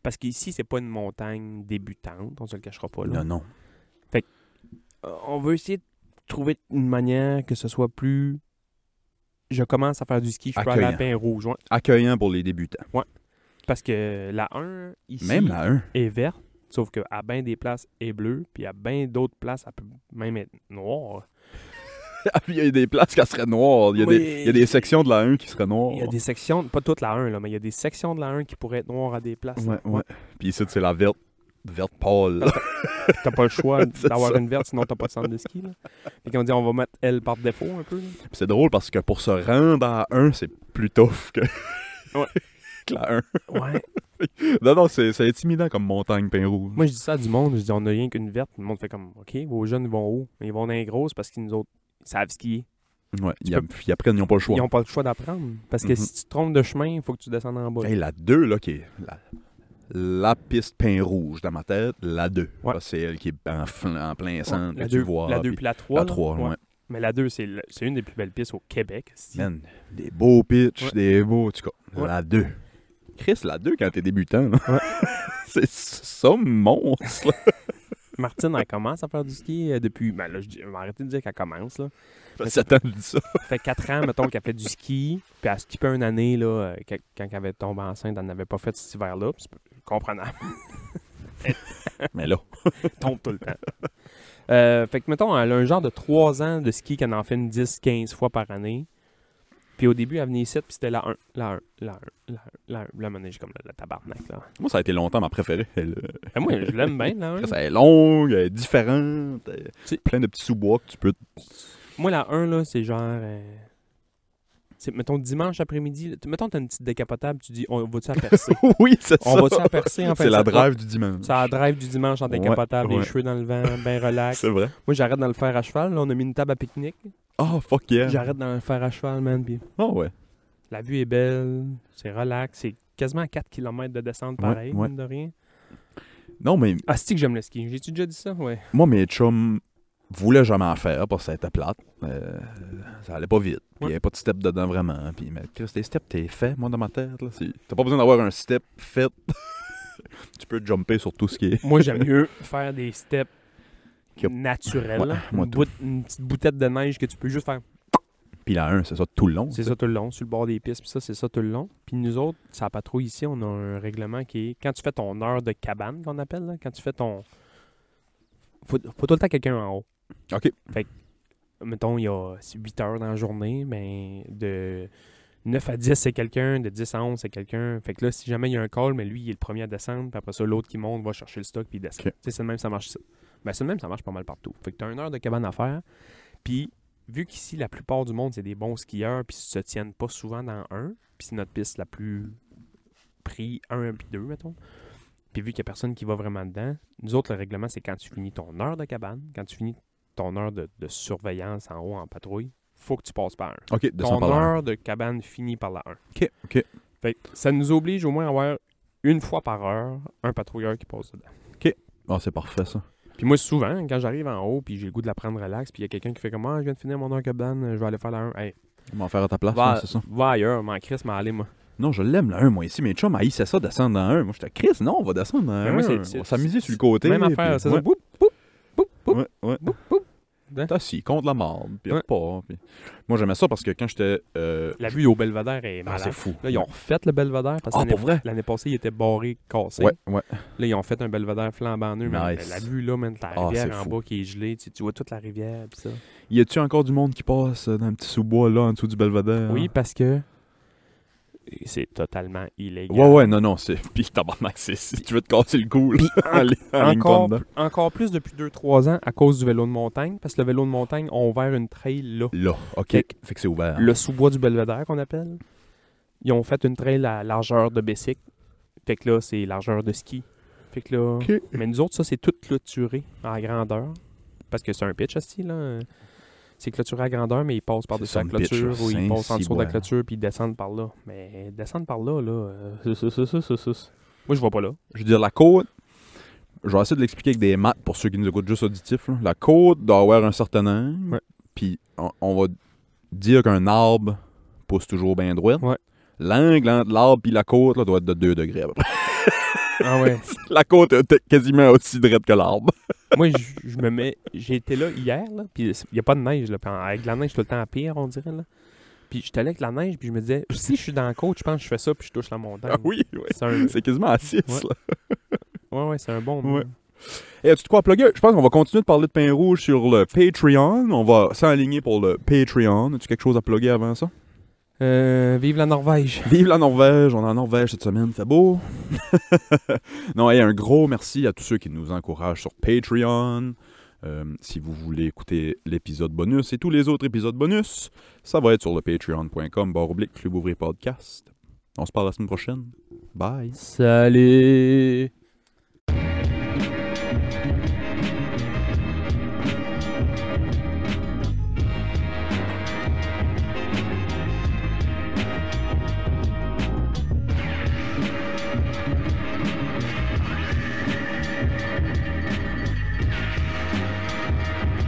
Parce qu'ici, c'est pas une montagne débutante. On se le cachera pas. Là. Non, non. Euh, On veut essayer de trouver une manière que ce soit plus. Je commence à faire du ski, je peux aller à. Pain Rouge. ouais. Accueillant pour les débutants. Parce que la 1, ici. Même la 1. est verte, sauf qu'à bien des places est bleue, puis à bien d'autres places, elle peut même être noire. il y a des places qui seraient noires. Il y a, Oui. des, il y a des sections de la 1 qui seraient noires. Il y a des sections, pas toute la 1, là, mais il y a des sections de la 1 qui pourraient être noires à des places. Ouais, ouais. Puis ici, c'est la verte. Verte pâle. T'as pas le choix d'avoir une verte, sinon t'as pas de centre de ski. Là. Fait qu'on dit on va mettre elle par défaut un peu. c'est drôle parce que pour se rendre à 1, c'est plus tough que, Ouais. que la 1. Ouais. Non, non, c'est intimidant comme montagne pain rouge. Moi je dis ça à du monde, je dis on a rien qu'une verte. Le monde fait comme OK, vos jeunes vont où? Ils vont dans les grosses parce qu'ils nous autres savent skier. Ouais, ils, app- ils apprennent, ils n'ont pas le choix. Ils n'ont pas le choix d'apprendre. Parce que Mhm. si tu te trompes de chemin, il faut que tu descendes en bas. Hey, la 2, là, qui est la, la piste pain rouge dans ma tête, la 2. Ouais. C'est elle qui est en, en plein centre, la que tu 2 vois. la deux puis puis la 3. la 3, ouais. Mais la 2, c'est une des plus belles pistes au Québec. Man, des beaux pitchs, Ouais. des beaux. En tout cas, Ouais. la 2. Chris, la 2 quand t'es débutant. Ouais. c'est ça, monstre. Martine, elle commence à faire du ski euh, depuis. Ben là, je, vais arrêter de dire qu'elle commence. Là. Ça fait 7 ans que je dis ça. Ça fait 4 ans, mettons, qu'elle fait du ski. Puis elle skippait une année, là, euh, quand, elle avait tombé enceinte, elle n'avait pas fait cet hiver-là. comprenable. Mais là, Elle tombe tout le temps. Euh, fait que, mettons, elle a un genre de 3 ans de ski qu'elle en fait une 10-15 fois par année. Puis au début, elle venait ici, puis c'était la 1, la 1, la 1, la 1, la 1. Là, maintenant, j'ai comme le, le tabarnak, là. moi, ça a été longtemps ma préférée. Elle, euh, Et moi, je l'aime bien, la 1. Chris, elle est longue, elle est différente. elle- plein de petits sous-bois que tu peux. Moi, la 1, là, c'est genre. euh, c'est, mettons, dimanche après-midi. Mettons, t'as une petite décapotable, tu dis, on va-tu à percer? Oui, c'est ça. On va-tu à percer en fin C'est la drive du dimanche. Ça a drive du dimanche en décapotable, Ouais, les cheveux dans le vent, bien relax. C'est vrai. Moi, j'arrête dans le fer à cheval. Là, on a mis une table à pique-nique. Oh, fuck yeah. J'arrête dans le fer à cheval, man. Puis Oh, ouais. la vue est belle, c'est relax. C'est quasiment 4 km de descente pareil, Ouais, de rien. Non, mais Ah, c'est que j'aime le ski. J'ai-tu déjà dit ça? Ouais. moi, mes chums voulaient jamais en faire parce que ça était plate. Euh, ça allait pas vite. Puis il n'y avait pas de step dedans vraiment. Puis, mais Chris, tes steps, t'es fait, moi, dans ma tête. là. T'as pas besoin d'avoir un step fait. tu peux jumper sur tout ce qui est. Moi, j'aime mieux faire des steps a- naturels. Ouais, moi, une, une petite boutette de neige que tu peux juste faire. Puis la 1, c'est ça tout le long. C'est ça tout le long, sur le bord des pistes, puis ça, c'est ça tout le long. Puis nous autres, ça patrouille ici, on a un règlement qui est quand tu fais ton heure de cabane, qu'on appelle, là, quand tu fais ton. Faut, faut tout le temps quelqu'un en haut. OK. Mettons, il y a 8 heures dans la journée, mais de 9 à 10, c'est quelqu'un, de 10 à 11, c'est quelqu'un. Fait que là, si jamais il y a un call, mais lui, il est le premier à descendre, puis après ça, l'autre qui monte va chercher le stock, puis il descend. OK. Tu sais, c'est le même, ça marche ça. Ben, c'est le même, ça marche pas mal partout. Fait que tu as une heure de cabane à faire, puis vu qu'ici, la plupart du monde, c'est des bons skieurs, puis se tiennent pas souvent dans un, puis c'est notre piste la plus pris 1 puis 2, mettons. Puis vu qu'il y a personne qui va vraiment dedans, nous autres, le règlement, c'est quand tu finis ton heure de cabane, quand tu finis ton heure de, de surveillance en haut en patrouille, faut que tu passes par un. OK, descends Ton heure de cabane finit par la 1. OK, OK. Fait que ça nous oblige au moins à avoir une fois par heure un patrouilleur qui passe dedans. Ah, c'est parfait, ça. Puis moi, souvent, quand j'arrive en haut, puis j'ai le goût de la prendre relax, puis il y a quelqu'un qui fait comme Ah, je viens de finir mon heure cabane, je vais aller faire la 1. Hey, On va en faire à ta place, Va, c'est ça. va ailleurs, m'en Chris, m'en aller, moi. Non, je l'aime, le 1, moi, ici. Mais chum, haïssait ça, descendre dans un. Moi, j'étais Chris, non, on va descendre dans Mais un. moi, c'est- on c'est- va s'amuser sur le côté. Même affaire, c'est ça. Ouais, ouais. Hein? T'es assis contre la marde, puis Ouais. puis- Moi, j'aimais ça parce que quand j'étais. euh, La vue au Belvedere est ah, malade. c'est fou. Là, ils ont refait le Belvedere parce que Ah, l'année- vrai? l'année passée, il était barré, cassé. Ouais, ouais. Là, ils ont fait un Belvedere flambant neuf. mais Nice. La vue, là, man, la Ah, rivière en fou. bas qui est gelée. Tu, vois toute la rivière. Pis ça. Y a-tu encore du monde qui passe dans un petit sous-bois, là, en dessous du belvédère? Oui, parce que c'est totalement illégal. Ouais, ouais, non, non, c'est. Puis tabarnak, c'est si tu veux te casser le cou, en, en Encore, encore plus depuis 2-3 ans à cause du vélo de montagne. Parce que le vélo de montagne ont ouvert une trail là. Là, ok. Fait Fait que c'est ouvert. Le sous-bois du Belvedere qu'on appelle. Ils ont fait une trail à largeur de bicycle. Fait que là, c'est largeur de ski. Fait que là. Mais nous autres, ça, c'est tout clôturé en grandeur. Parce que c'est un pitch, aussi, là. C'est clôturé à grandeur, mais ils passent par-dessus la clôture ou ils passent en dessous de la clôture puis ils descendent par là. Mais descendre par là, là, euh. Moi, je vois pas là. Je veux dire, la côte, je vais essayer de l'expliquer avec des maths pour ceux qui nous écoutent juste auditifs. La côte doit avoir un certain angle, puis on, va dire qu'un arbre pousse toujours bien droit. L'angle entre l'arbre et la côte doit être de 2 degrés. à peu près. Ah ouais. la côte est quasiment aussi droite que l'arbre. Moi, je, me mets. J'ai été là hier, là, puis il n'y a pas de neige, là. avec la neige, tout le temps à pire, on dirait, là. Puis j'étais là avec la neige, puis je me disais, si je suis dans la côte, je pense que je fais ça, puis je touche la montagne. Ah oui, oui. C'est un... C'est quasiment à 6. Ouais. là. Ouais, ouais, c'est un bon. Ouais. Et as-tu de quoi à plugger? Je pense qu'on va continuer de parler de pain rouge sur le Patreon. On va s'aligner pour le Patreon. As-tu quelque chose à plugger avant ça? Euh, vive la Norvège. Vive la Norvège, on est en Norvège cette semaine, fait beau. non, et un gros merci à tous ceux qui nous encouragent sur Patreon. Euh, si vous voulez écouter l'épisode bonus et tous les autres épisodes bonus, ça va être sur le patreon.com barre oblique Club Ouvrier Podcast. On se parle la semaine prochaine. Bye. Salut!